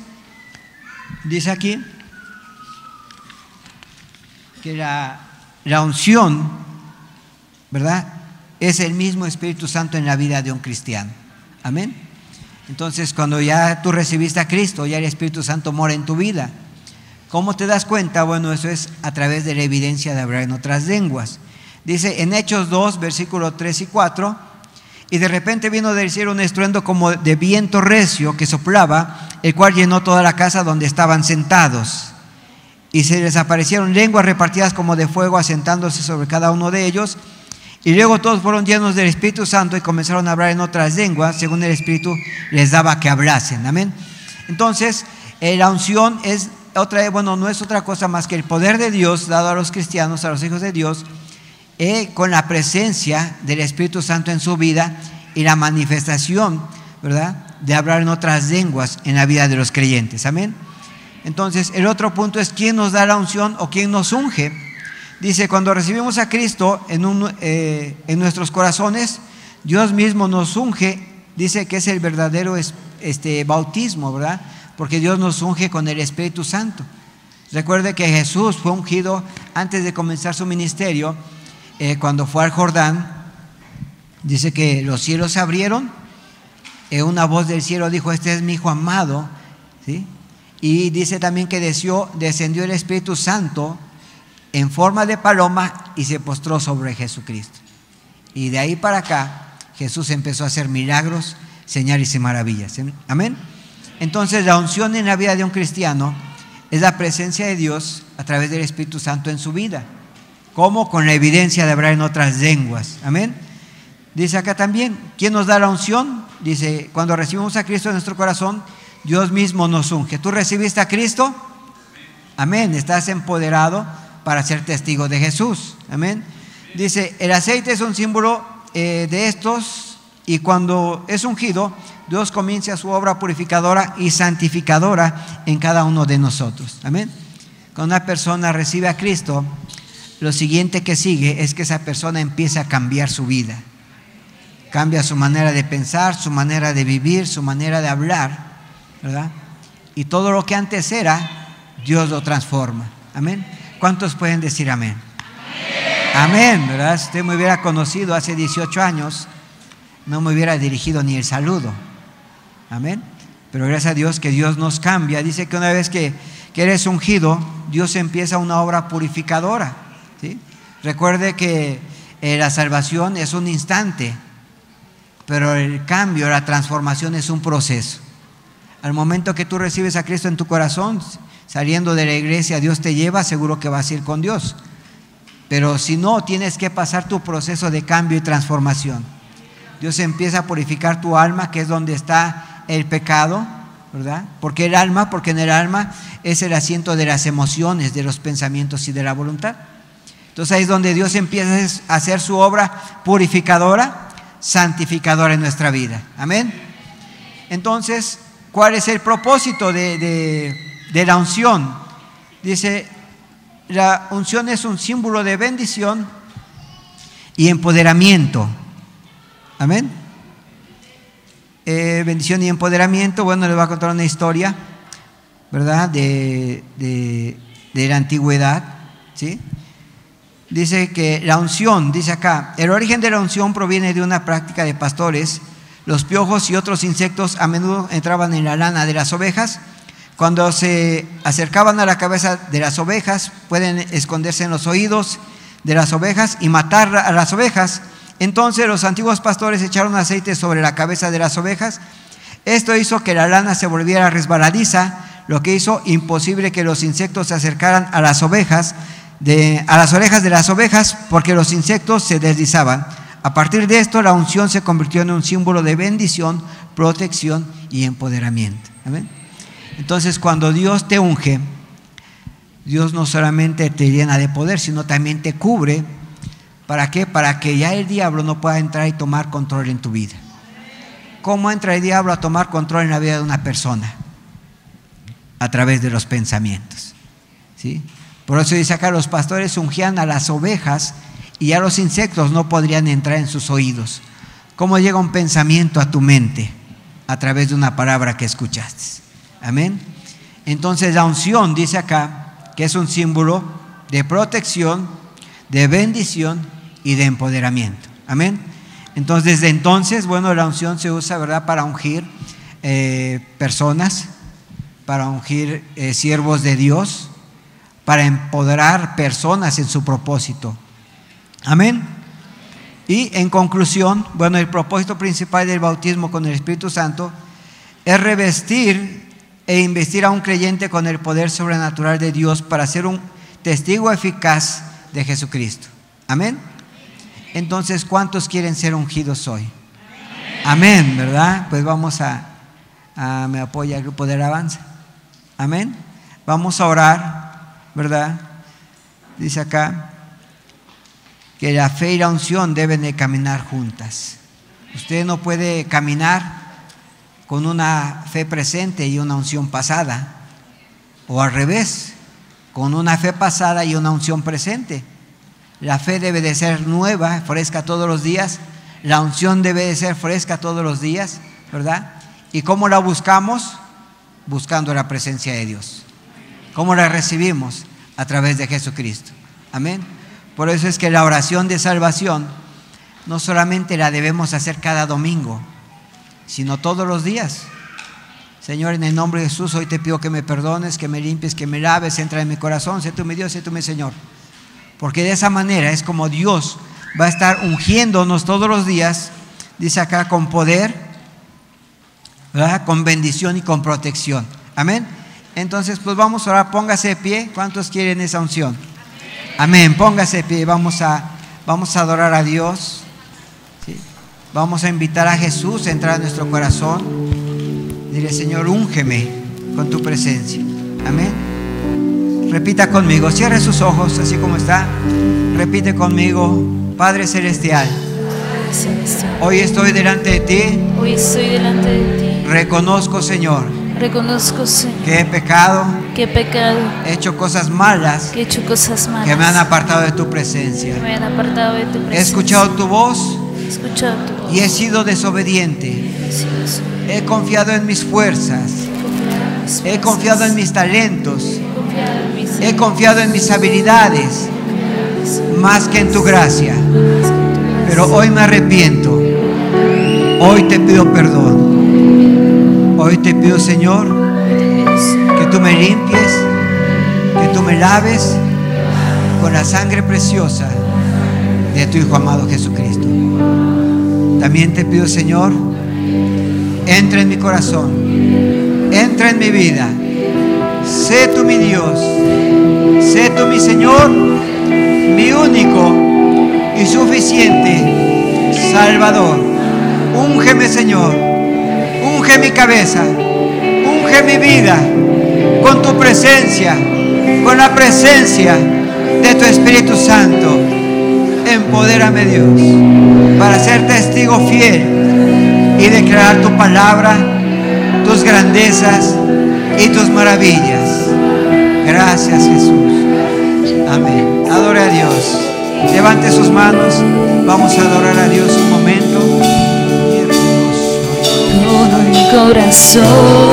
dice aquí que la, la unción, ¿verdad? Es el mismo Espíritu Santo en la vida de un cristiano. Amén. Entonces, cuando ya tú recibiste a Cristo, ya el Espíritu Santo mora en tu vida. ¿Cómo te das cuenta? Bueno, eso es a través de la evidencia de hablar en otras lenguas. Dice en Hechos 2, versículos 3 y 4, y de repente vino del cielo un estruendo como de viento recio que soplaba, el cual llenó toda la casa donde estaban sentados. Y se les aparecieron lenguas repartidas como de fuego asentándose sobre cada uno de ellos. Y luego todos fueron llenos del Espíritu Santo y comenzaron a hablar en otras lenguas, según el Espíritu les daba que hablasen. Amén. Entonces, eh, la unción es otra, bueno, no es otra cosa más que el poder de Dios dado a los cristianos, a los hijos de Dios, eh, con la presencia del Espíritu Santo en su vida y la manifestación, ¿verdad?, de hablar en otras lenguas en la vida de los creyentes. Amén. Entonces, el otro punto es quién nos da la unción o quién nos unge. Dice, cuando recibimos a Cristo en, un, eh, en nuestros corazones, Dios mismo nos unge, dice que es el verdadero este, bautismo, ¿verdad? Porque Dios nos unge con el Espíritu Santo. Recuerde que Jesús fue ungido antes de comenzar su ministerio, eh, cuando fue al Jordán, dice que los cielos se abrieron, eh, una voz del cielo dijo, este es mi hijo amado, ¿sí? Y dice también que descendió, descendió el Espíritu Santo en forma de paloma y se postró sobre Jesucristo. Y de ahí para acá Jesús empezó a hacer milagros, señales y maravillas. Amén. Entonces la unción en la vida de un cristiano es la presencia de Dios a través del Espíritu Santo en su vida. como Con la evidencia de hablar en otras lenguas. Amén. Dice acá también, ¿quién nos da la unción? Dice, cuando recibimos a Cristo en nuestro corazón, Dios mismo nos unge. ¿Tú recibiste a Cristo? Amén. Estás empoderado para ser testigo de Jesús. Amén. Dice, el aceite es un símbolo eh, de estos y cuando es ungido, Dios comienza su obra purificadora y santificadora en cada uno de nosotros. Amén. Cuando una persona recibe a Cristo, lo siguiente que sigue es que esa persona empieza a cambiar su vida. Cambia su manera de pensar, su manera de vivir, su manera de hablar, ¿verdad? Y todo lo que antes era, Dios lo transforma. Amén. ¿Cuántos pueden decir amén? Amén, ¿verdad? Si usted me hubiera conocido hace 18 años, no me hubiera dirigido ni el saludo. Amén. Pero gracias a Dios que Dios nos cambia. Dice que una vez que, eres ungido, Dios empieza una obra purificadora. Recuerde que eh, la salvación es un instante, pero el cambio, la transformación es un proceso. Al momento que tú recibes a Cristo en tu corazón, saliendo de la iglesia, Dios te lleva, seguro que vas a ir con Dios. Pero si no, tienes que pasar tu proceso de cambio y transformación. Dios empieza a purificar tu alma, que es donde está el pecado, ¿verdad? Porque el alma, porque en el alma es el asiento de las emociones, de los pensamientos y de la voluntad. Entonces ahí es donde Dios empieza a hacer su obra purificadora, santificadora en nuestra vida. Amén. Entonces, ¿cuál es el propósito de de la unción. Dice, la unción es un símbolo de bendición y empoderamiento. Amén. Eh, bendición y empoderamiento. Bueno, les voy a contar una historia, ¿verdad? De, de, de la antigüedad. ¿sí? Dice que la unción, dice acá, el origen de la unción proviene de una práctica de pastores. Los piojos y otros insectos a menudo entraban en la lana de las ovejas cuando se acercaban a la cabeza de las ovejas, pueden esconderse en los oídos de las ovejas y matar a las ovejas. Entonces los antiguos pastores echaron aceite sobre la cabeza de las ovejas. Esto hizo que la lana se volviera resbaladiza, lo que hizo imposible que los insectos se acercaran a las ovejas de, a las orejas de las ovejas porque los insectos se deslizaban. A partir de esto, la unción se convirtió en un símbolo de bendición, protección y empoderamiento. Amén. Entonces, cuando Dios te unge, Dios no solamente te llena de poder, sino también te cubre. ¿Para qué? Para que ya el diablo no pueda entrar y tomar control en tu vida. ¿Cómo entra el diablo a tomar control en la vida de una persona? A través de los pensamientos. ¿sí? Por eso dice acá, los pastores ungían a las ovejas y ya los insectos no podrían entrar en sus oídos. ¿Cómo llega un pensamiento a tu mente? A través de una palabra que escuchaste. Amén. Entonces la unción dice acá que es un símbolo de protección, de bendición y de empoderamiento. Amén. Entonces desde entonces, bueno, la unción se usa, ¿verdad?, para ungir eh, personas, para ungir eh, siervos de Dios, para empoderar personas en su propósito. Amén. Y en conclusión, bueno, el propósito principal del bautismo con el Espíritu Santo es revestir e investir a un creyente con el poder sobrenatural de Dios para ser un testigo eficaz de Jesucristo. Amén. Entonces, ¿cuántos quieren ser ungidos hoy? Amén, ¿verdad? Pues vamos a, me apoya el grupo de alabanza. Amén. Vamos a orar, ¿verdad? Dice acá, que la fe y la unción deben de caminar juntas. Usted no puede caminar con una fe presente y una unción pasada, o al revés, con una fe pasada y una unción presente. La fe debe de ser nueva, fresca todos los días, la unción debe de ser fresca todos los días, ¿verdad? ¿Y cómo la buscamos? Buscando la presencia de Dios. ¿Cómo la recibimos? A través de Jesucristo. Amén. Por eso es que la oración de salvación no solamente la debemos hacer cada domingo, sino todos los días. Señor, en el nombre de Jesús, hoy te pido que me perdones, que me limpies, que me laves, entra en mi corazón, sé tú mi Dios, sé tú mi Señor. Porque de esa manera es como Dios va a estar ungiéndonos todos los días, dice acá, con poder, con bendición y con protección. Amén. Entonces, pues vamos a póngase de pie. ¿Cuántos quieren esa unción? Amén. Póngase de pie. Vamos a, vamos a adorar a Dios. Vamos a invitar a Jesús a entrar a nuestro corazón. Dile, Señor, úngeme con tu presencia. Amén. Repita conmigo. Cierre sus ojos así como está. Repite conmigo. Padre Celestial. Hoy estoy delante de ti. Hoy estoy delante de ti. Reconozco, Señor Reconozco, Señor, que he pecado, que he pecado, he hecho cosas malas, que he hecho cosas malas, que me han apartado de tu presencia. que me han apartado de tu presencia. He escuchado tu voz He escuchado tu voz. Y he sido desobediente. He confiado en mis fuerzas, He confiado en mis talentos, he confiado en mis habilidades más que en tu gracia. Pero hoy me arrepiento. Hoy te pido perdón. Hoy te pido, Señor, que tú me limpies, que tú me laves con la sangre preciosa de tu Hijo amado Jesucristo. También te pido, Señor, entra en mi corazón, entra en mi vida. Sé tú mi Dios, sé tú mi Señor, mi único y suficiente Salvador. Úngeme, Señor, unge mi cabeza, unge mi vida con tu presencia, con la presencia de tu Espíritu Santo empodérame Dios para ser testigo fiel y declarar tu palabra, tus grandezas y tus maravillas. Gracias Jesús. Amén. Adore a Dios. Levante sus manos. Vamos a adorar a Dios un momento. Con mi corazón